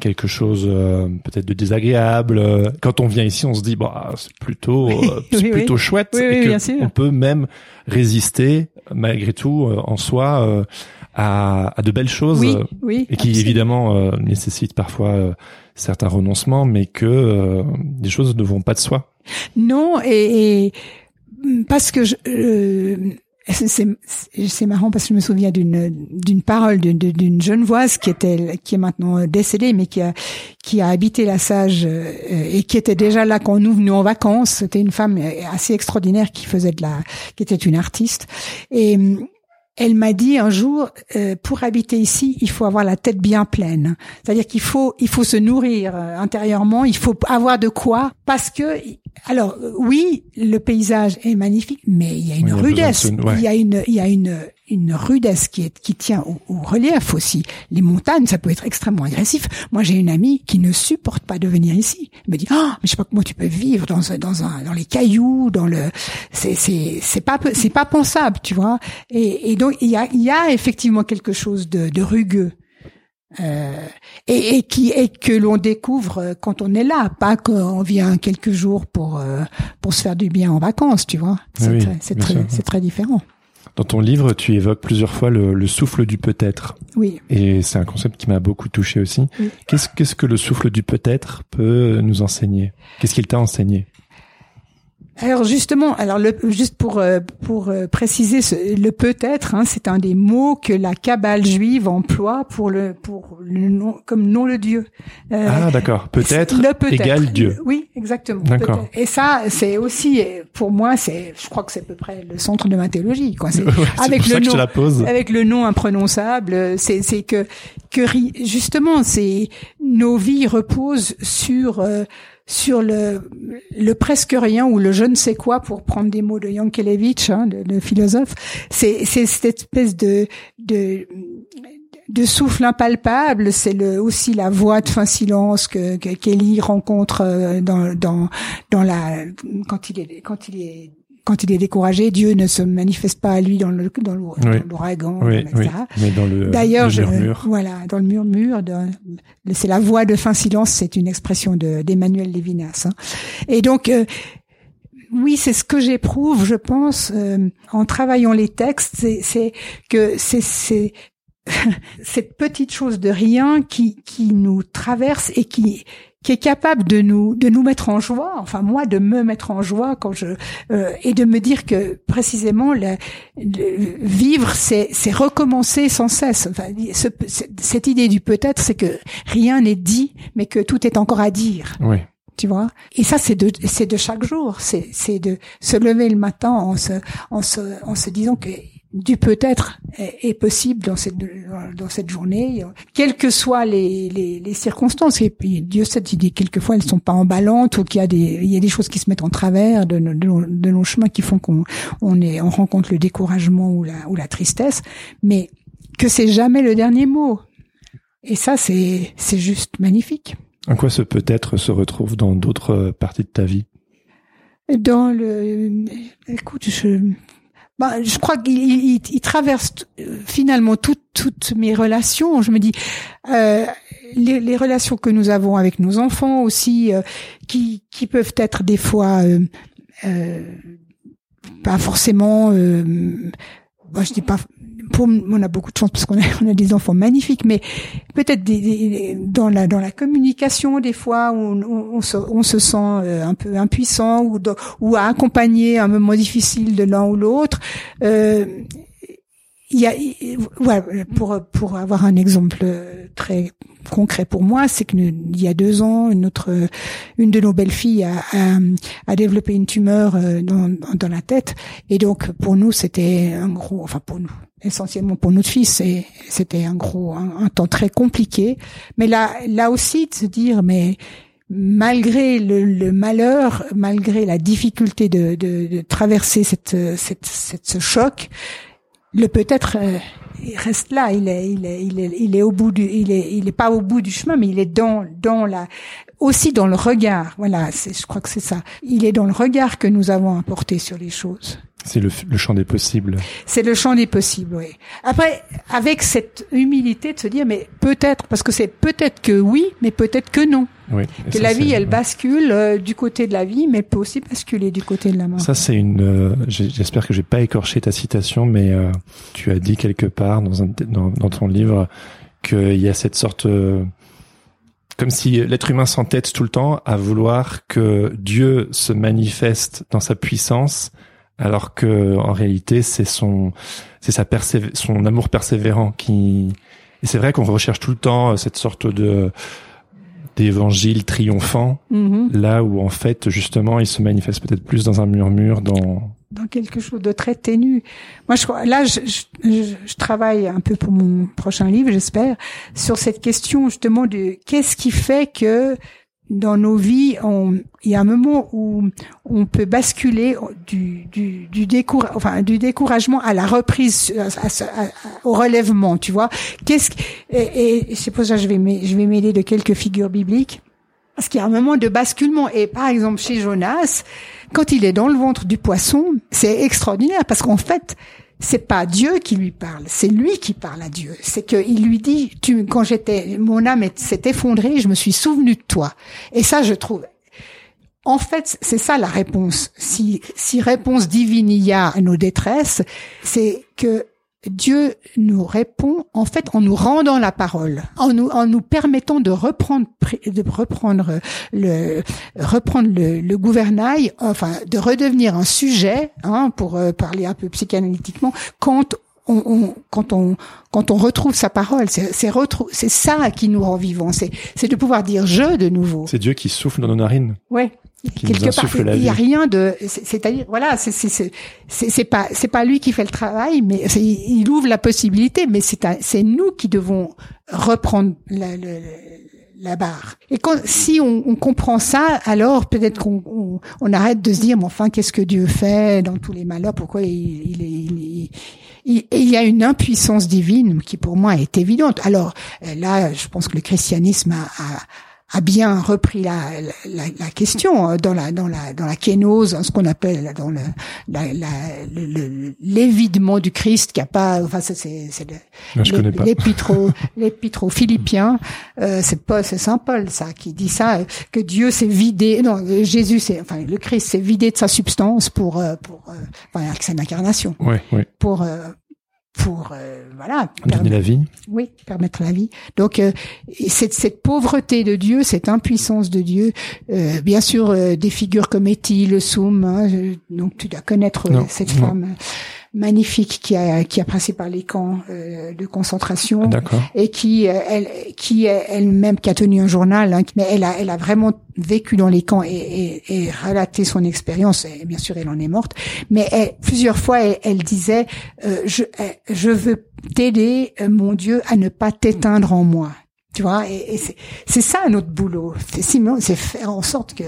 Speaker 3: quelque chose euh, peut-être de désagréable. Quand on vient ici, on se dit bah c'est plutôt euh, (laughs) c'est plutôt chouette et on peut même résister malgré tout euh, en soi à, à, de belles choses et qui évidemment nécessitent parfois certains renoncements, mais que des choses ne vont pas de soi.
Speaker 1: Non et, et parce que je, c'est marrant parce que je me souviens d'une d'une parole d'une Genevoise qui était qui est maintenant décédée mais qui a qui a habité la Sage euh, et qui était déjà là quand nous venions en vacances. C'était une femme assez extraordinaire qui faisait de la qui était une artiste. Et elle m'a dit un jour, euh, pour habiter ici, il faut avoir la tête bien pleine. C'est-à-dire qu'il faut, il faut se nourrir euh, intérieurement, il faut avoir de quoi, parce que, alors oui, le paysage est magnifique, mais il y a une rudesse, il y a une, il y a une, une rudesse qui, est, qui tient au, relief aussi. Les montagnes, ça peut être extrêmement agressif. Moi, j'ai une amie qui ne supporte pas de venir ici. Elle me dit, ah, mais je sais pas comment tu peux vivre dans dans un dans les cailloux, dans le, c'est c'est c'est pas c'est pas pensable, tu vois. Et, et donc il y a il y a effectivement quelque chose de, de rugueux. Euh, et, et, qui et que l'on découvre quand on est là, pas qu'on vient quelques jours pour euh, pour se faire du bien en vacances, tu vois. C'est très, c'est très différent.
Speaker 3: Dans ton livre, tu évoques plusieurs fois le, souffle du peut-être.
Speaker 1: Oui.
Speaker 3: Et c'est un concept qui m'a beaucoup touché aussi. Qu'est-ce, qu'est-ce que le souffle du peut-être peut nous enseigner? Qu'est-ce qu'il t'a enseigné?
Speaker 1: Alors justement, alors le, juste pour euh, pour euh, préciser, ce, le peut-être, hein, c'est un des mots que la cabale juive emploie pour le pour le nom comme nom le Dieu.
Speaker 3: Euh, ah d'accord, peut-être peut égale Dieu.
Speaker 1: Oui, exactement. D'accord. Et ça, c'est aussi pour moi, c'est, je crois que c'est à peu près le centre de ma théologie, quoi.
Speaker 3: C'est, (laughs) avec le nom,
Speaker 1: avec le nom imprononçable, c'est c'est que que justement, c'est nos vies reposent sur sur le, le presque rien ou le je ne sais quoi, pour prendre des mots de Yankelevitch, hein, de, philosophe, c'est cette espèce de, de de souffle impalpable, c'est le aussi la voix de fin silence que, que Kelly rencontre euh, dans dans dans la quand il est quand il est quand il est découragé, Dieu ne se manifeste pas à lui dans le dans l'ouragan,
Speaker 3: oui, etc. mais dans le
Speaker 1: d'ailleurs, voilà, dans le murmure, c'est la voix de fin silence, c'est une expression de d'Emmanuel Lévinas. Hein. Et donc euh, oui, c'est ce que j'éprouve, je pense, euh, en travaillant les textes, c'est que c'est (laughs) cette petite chose de rien qui qui nous traverse et qui qui est capable de nous de nous mettre en joie, enfin moi de me mettre en joie quand je euh, et de me dire que précisément le, vivre c'est c'est recommencer sans cesse. Enfin, cette idée du peut-être, c'est que rien n'est dit, mais que tout est encore à dire.
Speaker 3: Oui.
Speaker 1: Tu vois? Et ça, c'est de c'est de chaque jour. C'est c'est de se lever le matin en se en se en se disant que du peut-être est, possible dans cette dans cette journée, quelles que soient les, les, les circonstances. Et puis Dieu sait, dit quelquefois elles sont pas emballantes ou qu'il y a des il y a des choses qui se mettent en travers de, de, de nos chemins qui font qu'on on est on rencontre le découragement ou la ou la tristesse, mais que c'est jamais le dernier mot. Et ça c'est c'est juste magnifique.
Speaker 3: En quoi ce peut-être se retrouve dans d'autres parties de ta vie?
Speaker 1: Dans le écoute je bah, je crois qu'il il, traverse euh, finalement toutes toutes mes relations. Je me dis euh, les, les, relations que nous avons avec nos enfants aussi, euh, qui qui peuvent être des fois euh, euh pas forcément. moi, je dis pas pour, on a beaucoup de chance parce qu'on a, (laughs) on a des enfants magnifiques, mais peut-être des, dans la dans la communication des fois on, on, se, on se, sent euh, un peu impuissant ou ou à accompagner un moment difficile de l'un ou l'autre. Euh, y a, ouais, pour pour avoir un exemple très concret pour moi, c'est que il y a deux ans, une autre, une de nos belles filles a, a, a développé une tumeur euh, dans, dans la tête, et donc pour nous c'était un gros, enfin pour nous, essentiellement pour notre fils, c'était un gros, un, temps très compliqué. Mais là, là aussi de se dire, mais malgré le, le, malheur, malgré la difficulté de, de, de traverser cette, cette, cette, ce choc, le peut-être euh, il reste là, il est, il est, il est, il est au bout du, il est, il est pas au bout du chemin, mais il est dans, dans la, aussi dans le regard. Voilà, c'est, je crois que c'est ça. Il est dans le regard que nous avons apporté sur les choses.
Speaker 3: C'est le, le, champ des possibles.
Speaker 1: C'est le champ des possibles, oui. Après, avec cette humilité de se dire, mais peut-être, parce que c'est peut-être que oui, mais peut-être que non.
Speaker 3: Oui,
Speaker 1: que la vie, elle bascule euh, du côté de la vie, mais elle peut aussi basculer du côté de la mort.
Speaker 3: Ça, c'est une. Euh, j'espère que j'ai pas écorché ta citation, mais euh, tu as dit quelque part dans, un, dans, dans ton livre qu'il y a cette sorte comme si l'être humain s'entête tout le temps à vouloir que Dieu se manifeste dans sa puissance alors que en réalité c'est son c'est sa son amour persévérant qui et c'est vrai qu'on recherche tout le temps euh, cette sorte de d'évangile triomphant mm-hmm. là où en fait justement il se manifeste peut-être plus dans un murmure dans
Speaker 1: dans quelque chose de très ténu. Moi, je là, je, je, je, travaille un peu pour mon prochain livre, j'espère, sur cette question justement de qu'est-ce qui fait que dans nos vies, il y a un moment où on peut basculer du, du, du, enfin, du découragement à la reprise, au relèvement, tu vois. Qu'est-ce et, et c'est pour ça que je vais je vais m'aider de quelques figures bibliques parce qu'il y a un moment de basculement. Et par exemple, chez Jonas, quand il est dans le ventre du poisson, c'est extraordinaire parce qu'en fait, c'est pas Dieu qui lui parle, c'est lui qui parle à Dieu. C'est qu'il lui dit, tu, quand j'étais, mon âme s'est effondrée, je me suis souvenu de toi. Et ça, je trouve. En fait, c'est ça la réponse. Si, si réponse divine il y a à nos détresses, c'est que Dieu nous répond en fait en nous rendant la parole, en nous en nous permettant de reprendre de reprendre le reprendre le, gouvernail, enfin de redevenir un sujet, hein, pour euh, parler un peu psychanalytiquement, quand on, on, quand on quand on retrouve sa parole, c'est c'est ça qui nous rend vivants, c'est c'est de pouvoir dire je de nouveau.
Speaker 3: C'est Dieu qui souffle dans nos narines.
Speaker 1: Ouais quelque part il n'y a rien de c'est-à-dire voilà c'est c'est c'est pas c'est pas lui qui fait le travail mais il ouvre la possibilité mais c'est c'est nous qui devons reprendre la, la barre. Et quand, si on, on comprend ça, alors peut-être qu'on on, arrête de se dire, mais enfin, qu'est-ce que Dieu fait dans tous les malheurs? Pourquoi il, il, il, il, il y a une impuissance divine qui, pour moi, est évidente. Alors là, je pense que le christianisme a, a bien repris la, la, la, question euh, dans la dans la dans la kénose, ce qu'on appelle dans le l'évidement du Christ qui a pas enfin c'est c'est l'épître l'épître aux Philippiens euh, c'est pas c'est Saint Paul ça qui dit ça que Dieu s'est vidé non Jésus c'est enfin le Christ s'est vidé de sa substance pour euh, pour euh, enfin avec son incarnation
Speaker 3: oui, oui.
Speaker 1: pour euh, pour euh, voilà
Speaker 3: donner la vie.
Speaker 1: Oui, permettre la vie. Donc euh, cette, cette pauvreté de Dieu, cette impuissance de Dieu, euh, bien sûr euh, des figures comme Etty, le Soum, hein, donc tu dois connaître cette femme magnifique qui a qui a passé par les camps euh, de concentration et qui euh, elle qui elle-même qui a tenu un journal hein, mais elle a elle a vraiment vécu dans les camps et, et, et relaté son expérience. Et bien sûr elle en est morte. Mais elle, plusieurs fois elle, disait euh, je je veux t'aider mon Dieu à ne pas t'éteindre en moi. Tu vois, et, c'est ça notre boulot. C'est faire en sorte que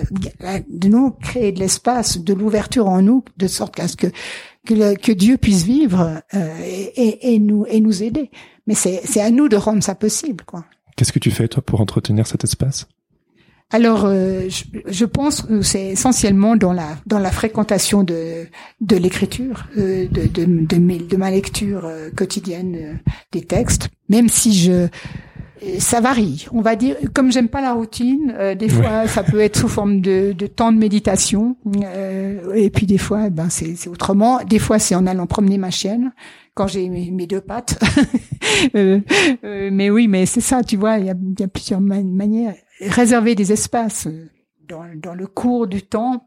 Speaker 1: de nous créer de l'espace, de l'ouverture en nous, de sorte qu'à ce que que, Dieu puisse vivre euh, et, et, nous et nous aider. Mais c'est à nous de rendre ça possible, quoi.
Speaker 3: Qu'est-ce que tu fais toi pour entretenir cet espace?
Speaker 1: Alors, euh, je, je, pense que c'est essentiellement dans la dans la fréquentation de de l'écriture, euh, de, de, de, de, ma lecture euh, quotidienne euh, des textes, même si je ça varie. On va dire, comme j'aime pas la routine, euh, des fois ça peut être sous forme de, de temps de méditation, euh, et puis des fois, eh ben c'est autrement. Des fois c'est en allant promener ma chienne quand j'ai mes, mes deux pattes. (laughs) Euh, euh, mais oui, mais c'est ça, tu vois, il y a, y a plusieurs ma- manières. Réserver des espaces euh, dans, dans le cours du temps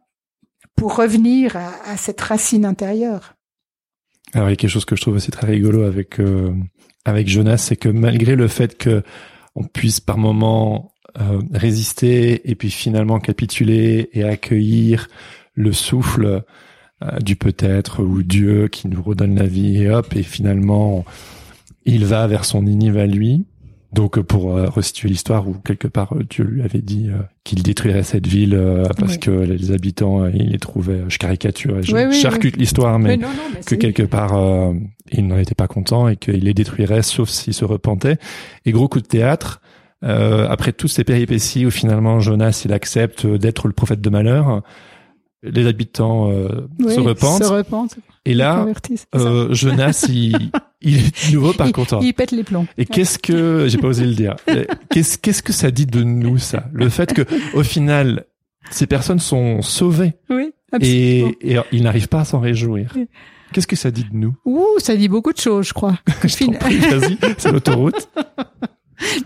Speaker 1: pour revenir à, à cette racine intérieure.
Speaker 3: Alors il y a quelque chose que je trouve aussi très rigolo avec euh, avec Jonas, c'est que malgré le fait que on puisse par moments euh, résister et puis finalement capituler et accueillir le souffle euh, du peut-être ou Dieu qui nous redonne la vie et hop et finalement il va vers son à lui. Donc euh, pour euh, restituer l'histoire où quelque part euh, Dieu lui avait dit euh, qu'il détruirait cette ville parce
Speaker 1: Oui.
Speaker 3: que les habitants il les trouvait je caricature je
Speaker 1: Oui, oui,
Speaker 3: charcute l'histoire mais
Speaker 1: non, non, mais
Speaker 3: que quelque part il n'en était pas content et qu'il les détruirait sauf s'il se repentait. Et gros coup de théâtre, après toutes ces péripéties où finalement Jonas il accepte d'être le prophète de malheur, les habitants se repentent
Speaker 1: Se repentent.
Speaker 3: et là Jonas il, (laughs) il est nouveau pas
Speaker 1: il,
Speaker 3: content.
Speaker 1: il pète les plombs.
Speaker 3: Et qu'est-ce que j'ai pas osé le dire. (laughs) Euh, Qu'est-ce qu'est-ce que ça dit de nous ça? Le fait que au final ces personnes sont sauvées
Speaker 1: Oui, absolument.
Speaker 3: et, et ils n'arrivent pas à s'en réjouir.
Speaker 1: Oui.
Speaker 3: Qu'est-ce que ça dit de nous?
Speaker 1: Ouh, ça dit beaucoup de choses, je crois. (laughs)
Speaker 3: Je t'en prie, Vas-y, c'est l'autoroute. (laughs)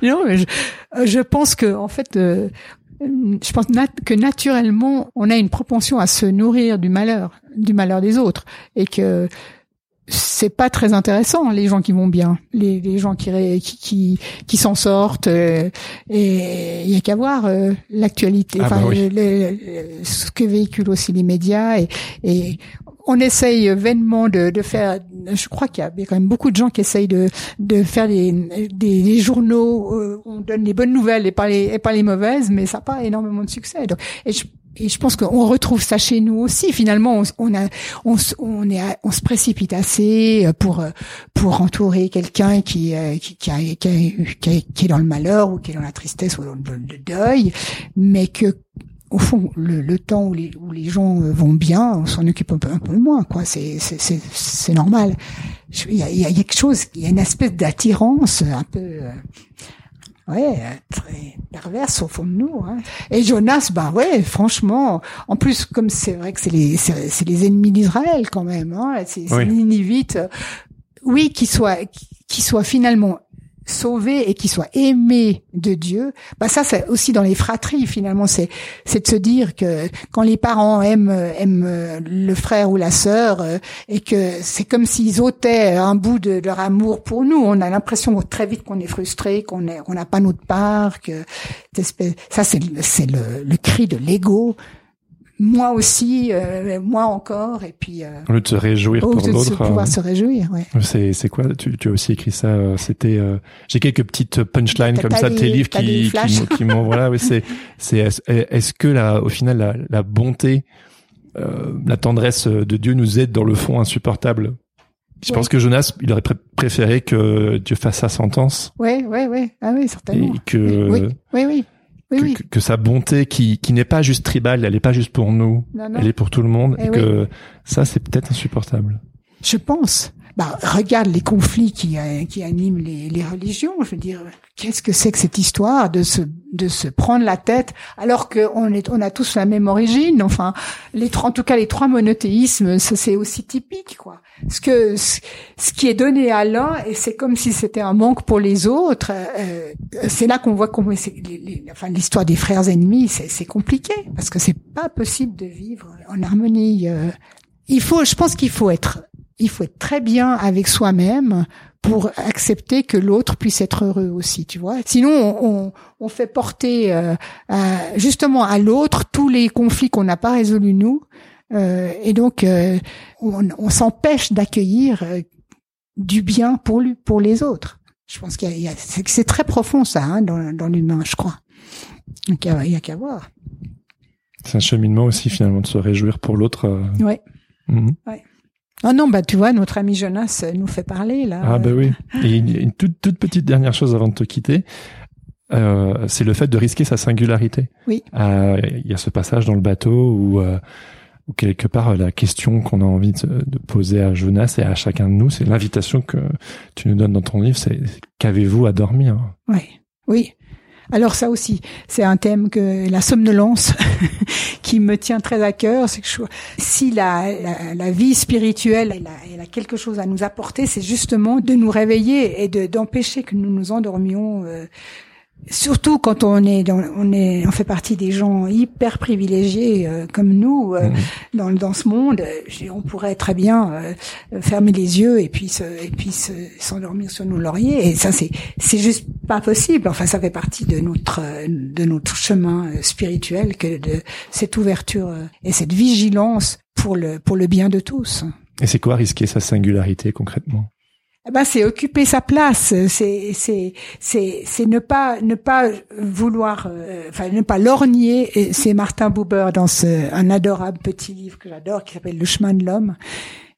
Speaker 1: Non, mais je, euh, je pense que en fait, euh, je pense que naturellement, on a une propension à se nourrir du malheur, du malheur des autres, et que c'est pas très intéressant les gens qui vont bien, les, les gens qui qui qui, qui s'en sortent. euh, et il y a qu'à voir euh, l'actualité,
Speaker 3: Ah bah oui.
Speaker 1: ce que véhiculent aussi les médias et, et on essaye vainement de, de faire. Je crois qu'il y a quand même beaucoup de gens qui essayent de, de faire des, des, des journaux euh, on donne les bonnes nouvelles et pas les, et pas les mauvaises, mais ça n'a pas énormément de succès. Et je, et je pense qu'on retrouve ça chez nous aussi. Finalement, on, a, on, se- on est, on se précipite assez pour pour entourer quelqu'un qui, euh, qui, qui, a- qui, a- qui, est dans le malheur ou qui est dans la tristesse ou dans le deuil, mais que au fond, le, le temps où les, où les gens euh, vont bien, on s'en occupe un peu, un peu moins, quoi. C'est, c'est, c'est, c'est normal. Il y a, y a quelque chose, il y a une espèce d'attirance un peu, euh, ouais, très perverse au fond de nous. Hein. Et Jonas, bah ouais, franchement, en plus, comme c'est vrai que c'est les, c'est, c'est les ennemis d'Israël quand même, hein. C'est, c'est
Speaker 3: Oui.
Speaker 1: euh, Oui, qui soient, qui soient finalement sauvés et qui soient aimés de Dieu, bah ça c'est aussi dans les fratries finalement c'est c'est de se dire que quand les parents aiment aiment euh, le frère ou la sœur euh, et que c'est comme s'ils ôtaient un bout de leur amour pour nous, on a l'impression très vite qu'on est frustré, qu'on est qu'on n'a pas notre part, que ça c'est c'est le, le cri de l'ego. Moi aussi, euh, moi encore, et puis euh,
Speaker 3: Au lieu de se réjouir pour
Speaker 1: de se
Speaker 3: l'autre.
Speaker 1: pouvoir
Speaker 3: euh,
Speaker 1: se réjouir, ouais.
Speaker 3: C'est c'est quoi? Tu, tu as aussi écrit ça. euh, C'était euh, j'ai quelques petites punchlines comme ça de tes livres qui qui, m'ont- qui m'ont voilà. Oui, c'est c'est est-ce que la au final la, la bonté, euh, la tendresse de Dieu nous aide dans le fond insupportable? Je
Speaker 1: Oui.
Speaker 3: pense que Jonas il aurait pré- préféré que Dieu fasse sa sentence
Speaker 1: Ouais, ouais, ouais. Ah oui, certainement.
Speaker 3: et que
Speaker 1: Oui, oui, oui. Oui,
Speaker 3: que,
Speaker 1: oui.
Speaker 3: que- sa bonté qui qui n'est pas juste tribale, elle est pas juste pour nous,
Speaker 1: Non, non.
Speaker 3: elle est pour tout le monde
Speaker 1: Eh
Speaker 3: et que ça c'est peut-être insupportable.
Speaker 1: Je pense. Bah, regarde les conflits qui, euh, qui animent les, les religions. Je veux dire, qu'est-ce que c'est que cette histoire de se, de se prendre la tête alors qu'on est, on a tous la même origine. Enfin, les en tout cas, les trois monothéismes, ça c'est aussi typique, quoi. Ce que, ce, qui est donné à l'un et c'est comme si c'était un manque pour les autres. euh, c'est là qu'on voit les- enfin, l'histoire des frères ennemis, c'est, c'est compliqué parce que c'est pas possible de vivre en harmonie. euh. Il faut, je pense qu'il faut être il faut être très bien avec soi-même pour accepter que l'autre puisse être heureux aussi, tu vois. Sinon, on, on, on fait porter euh, à- justement à l'autre tous les conflits qu'on n'a pas résolus nous, euh, et donc euh, on, on s'empêche d'accueillir euh, du bien pour lui, pour les autres. Je pense qu'il y a, a- c'est, très profond ça hein, dans, dans l'humain, je crois. Donc il y a, a qu'à voir.
Speaker 3: C'est un cheminement aussi finalement de se réjouir pour l'autre. euh.
Speaker 1: Ouais. Oh non, bah tu vois, notre ami Jonas nous fait parler là.
Speaker 3: Ah bah oui. Et une, toute, toute petite dernière chose avant de te quitter, euh, c'est le fait de risquer sa singularité.
Speaker 1: Oui.
Speaker 3: Euh, Il y a ce passage dans le bateau où, euh, où quelque part la question qu'on a envie de, de poser à Jonas et à chacun de nous, c'est l'invitation que tu nous donnes dans ton livre, c'est qu'avez-vous à dormir?
Speaker 1: Oui, oui. Alors ça aussi, c'est un thème que la somnolence (laughs) qui me tient très à cœur. Que je, si la, la, vie spirituelle elle a, elle a, quelque chose à nous apporter, c'est justement de nous réveiller et de d'empêcher que nous nous endormions. Euh, Surtout quand on est, dans, on est, on fait partie des gens hyper privilégiés euh, comme nous euh, mmh. dans, dans ce monde. On pourrait très bien euh, fermer les yeux et puis se, et puis s'endormir sur nos lauriers. Et ça, c'est, c'est juste pas possible. Enfin, ça fait partie de notre, de notre chemin spirituel que de cette ouverture et cette vigilance pour le, pour le bien de tous.
Speaker 3: Et c'est quoi risquer sa singularité concrètement?
Speaker 1: Eh ben, c'est occuper sa place, c'est c'est c'est c'est ne pas ne pas vouloir, euh, enfin ne pas lorgner. C'est Martin Buber dans ce, un adorable petit livre que j'adore qui s'appelle Le chemin de l'homme,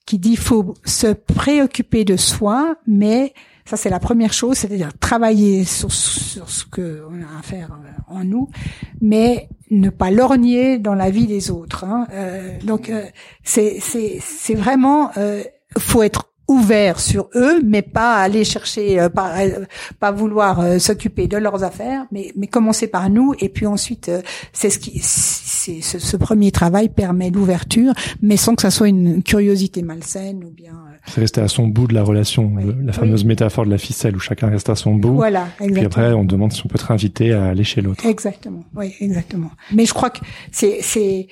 Speaker 1: qui dit faut se préoccuper de soi, mais ça c'est la première chose, c'est-à-dire travailler sur sur ce que on a à faire euh, en nous, mais ne pas lorgner dans la vie des autres. Hein. Euh, donc euh, c'est c'est c'est vraiment faut être ouvert sur eux, mais pas aller chercher, euh, pas, euh, pas vouloir euh, s'occuper de leurs affaires, mais, mais commencer par nous. Et puis ensuite, c'est ce qui, c'est ce, ce, premier travail permet l'ouverture, mais sans que ça soit une curiosité malsaine ou bien.
Speaker 3: C'est rester à son bout de la relation, la fameuse métaphore de la ficelle où chacun reste à son bout.
Speaker 1: Voilà, exactement.
Speaker 3: Puis après, on demande si on peut être invité à aller chez l'autre.
Speaker 1: Exactement, oui, exactement. Mais je crois que c'est, c'est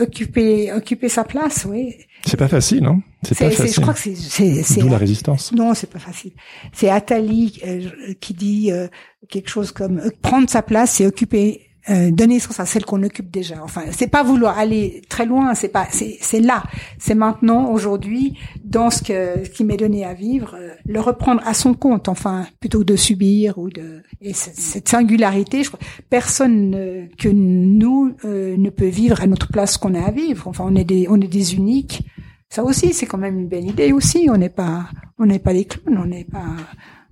Speaker 1: occuper, occuper sa place, oui.
Speaker 3: C'est pas facile, non?
Speaker 1: C'est pas facile. Je crois que c'est
Speaker 3: d'où la résistance.
Speaker 1: Non, c'est pas facile. C'est Attali euh, qui dit euh, quelque chose comme euh, prendre sa place, c'est occuper donner sens à celle qu'on occupe déjà. Enfin, c'est pas vouloir aller très loin, c'est pas, c'est là, c'est maintenant, aujourd'hui, dans ce, que, ce qui m'est donné à vivre, le reprendre à son compte, enfin, plutôt que de subir ou de. Et cette singularité, je crois, personne que nous ne peut vivre à notre place qu'on a à vivre. Enfin, on est des, on est des uniques. Ça aussi, c'est quand même une belle idée aussi. On n'est pas, on n'est pas des clowns, on n'est pas,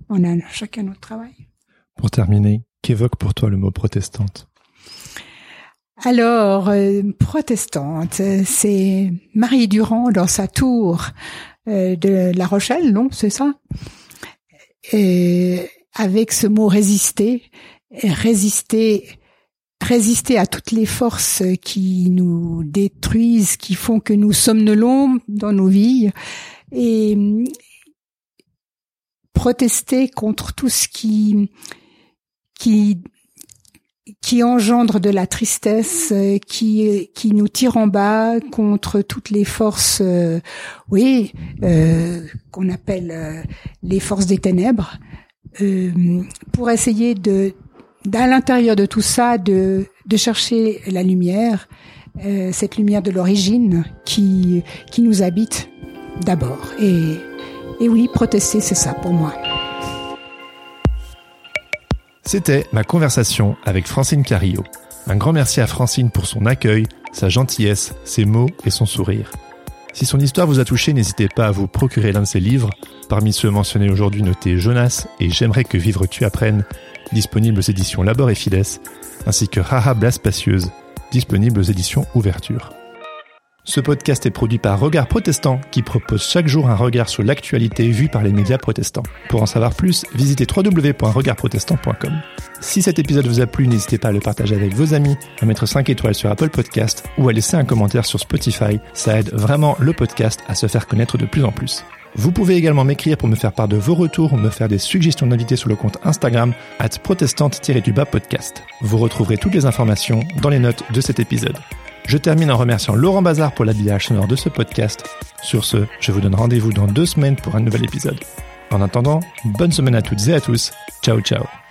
Speaker 1: on a chacun notre travail.
Speaker 3: Pour terminer, qu'évoque pour toi le mot protestante?
Speaker 1: Alors, euh, protestante, c'est Marie Durand dans sa tour euh, de La Rochelle, non, c'est ça? Et Avec ce mot résister, résister résister à toutes les forces qui nous détruisent, qui font que nous somnolons dans nos vies et protester contre tout ce qui qui qui engendre de la tristesse, qui qui nous tire en bas contre toutes les forces, oui, euh, qu'on appelle euh, les forces des ténèbres, euh, pour essayer de à l'intérieur de tout ça, de, de chercher la lumière, euh, cette lumière de l'origine qui, qui nous habite d'abord. Et, et oui, protester, c'est ça pour moi.
Speaker 3: C'était ma conversation avec Francine Carillo. Un grand merci à Francine pour son accueil, sa gentillesse, ses mots et son sourire. Si son histoire vous a touché, n'hésitez pas à vous procurer l'un de ses livres. Parmi ceux mentionnés aujourd'hui, notez Jonas et J'aimerais que vivre tu apprennes disponible aux éditions Labor et Fides, ainsi que Haha Blas Spacieuse, disponible aux éditions Ouverture. Ce podcast est produit par Regard Protestant, qui propose chaque jour un regard sur l'actualité vue par les médias protestants. Pour en savoir plus, visitez www.regardprotestant.com. Si cet épisode vous a plu, n'hésitez pas à le partager avec vos amis, à mettre 5 étoiles sur Apple Podcast ou à laisser un commentaire sur Spotify. Ça aide vraiment le podcast à se faire connaître de plus en plus. Vous pouvez également m'écrire pour me faire part de vos retours ou me faire des suggestions d'invités sur le compte Instagram at protestante-du-bas podcast. Vous retrouverez toutes les informations dans les notes de cet épisode. Je termine en remerciant Laurent Bazar pour l'habillage sonore de ce podcast. Sur ce, je vous donne rendez-vous dans deux semaines pour un nouvel épisode. En attendant, bonne semaine à toutes et à tous. Ciao ciao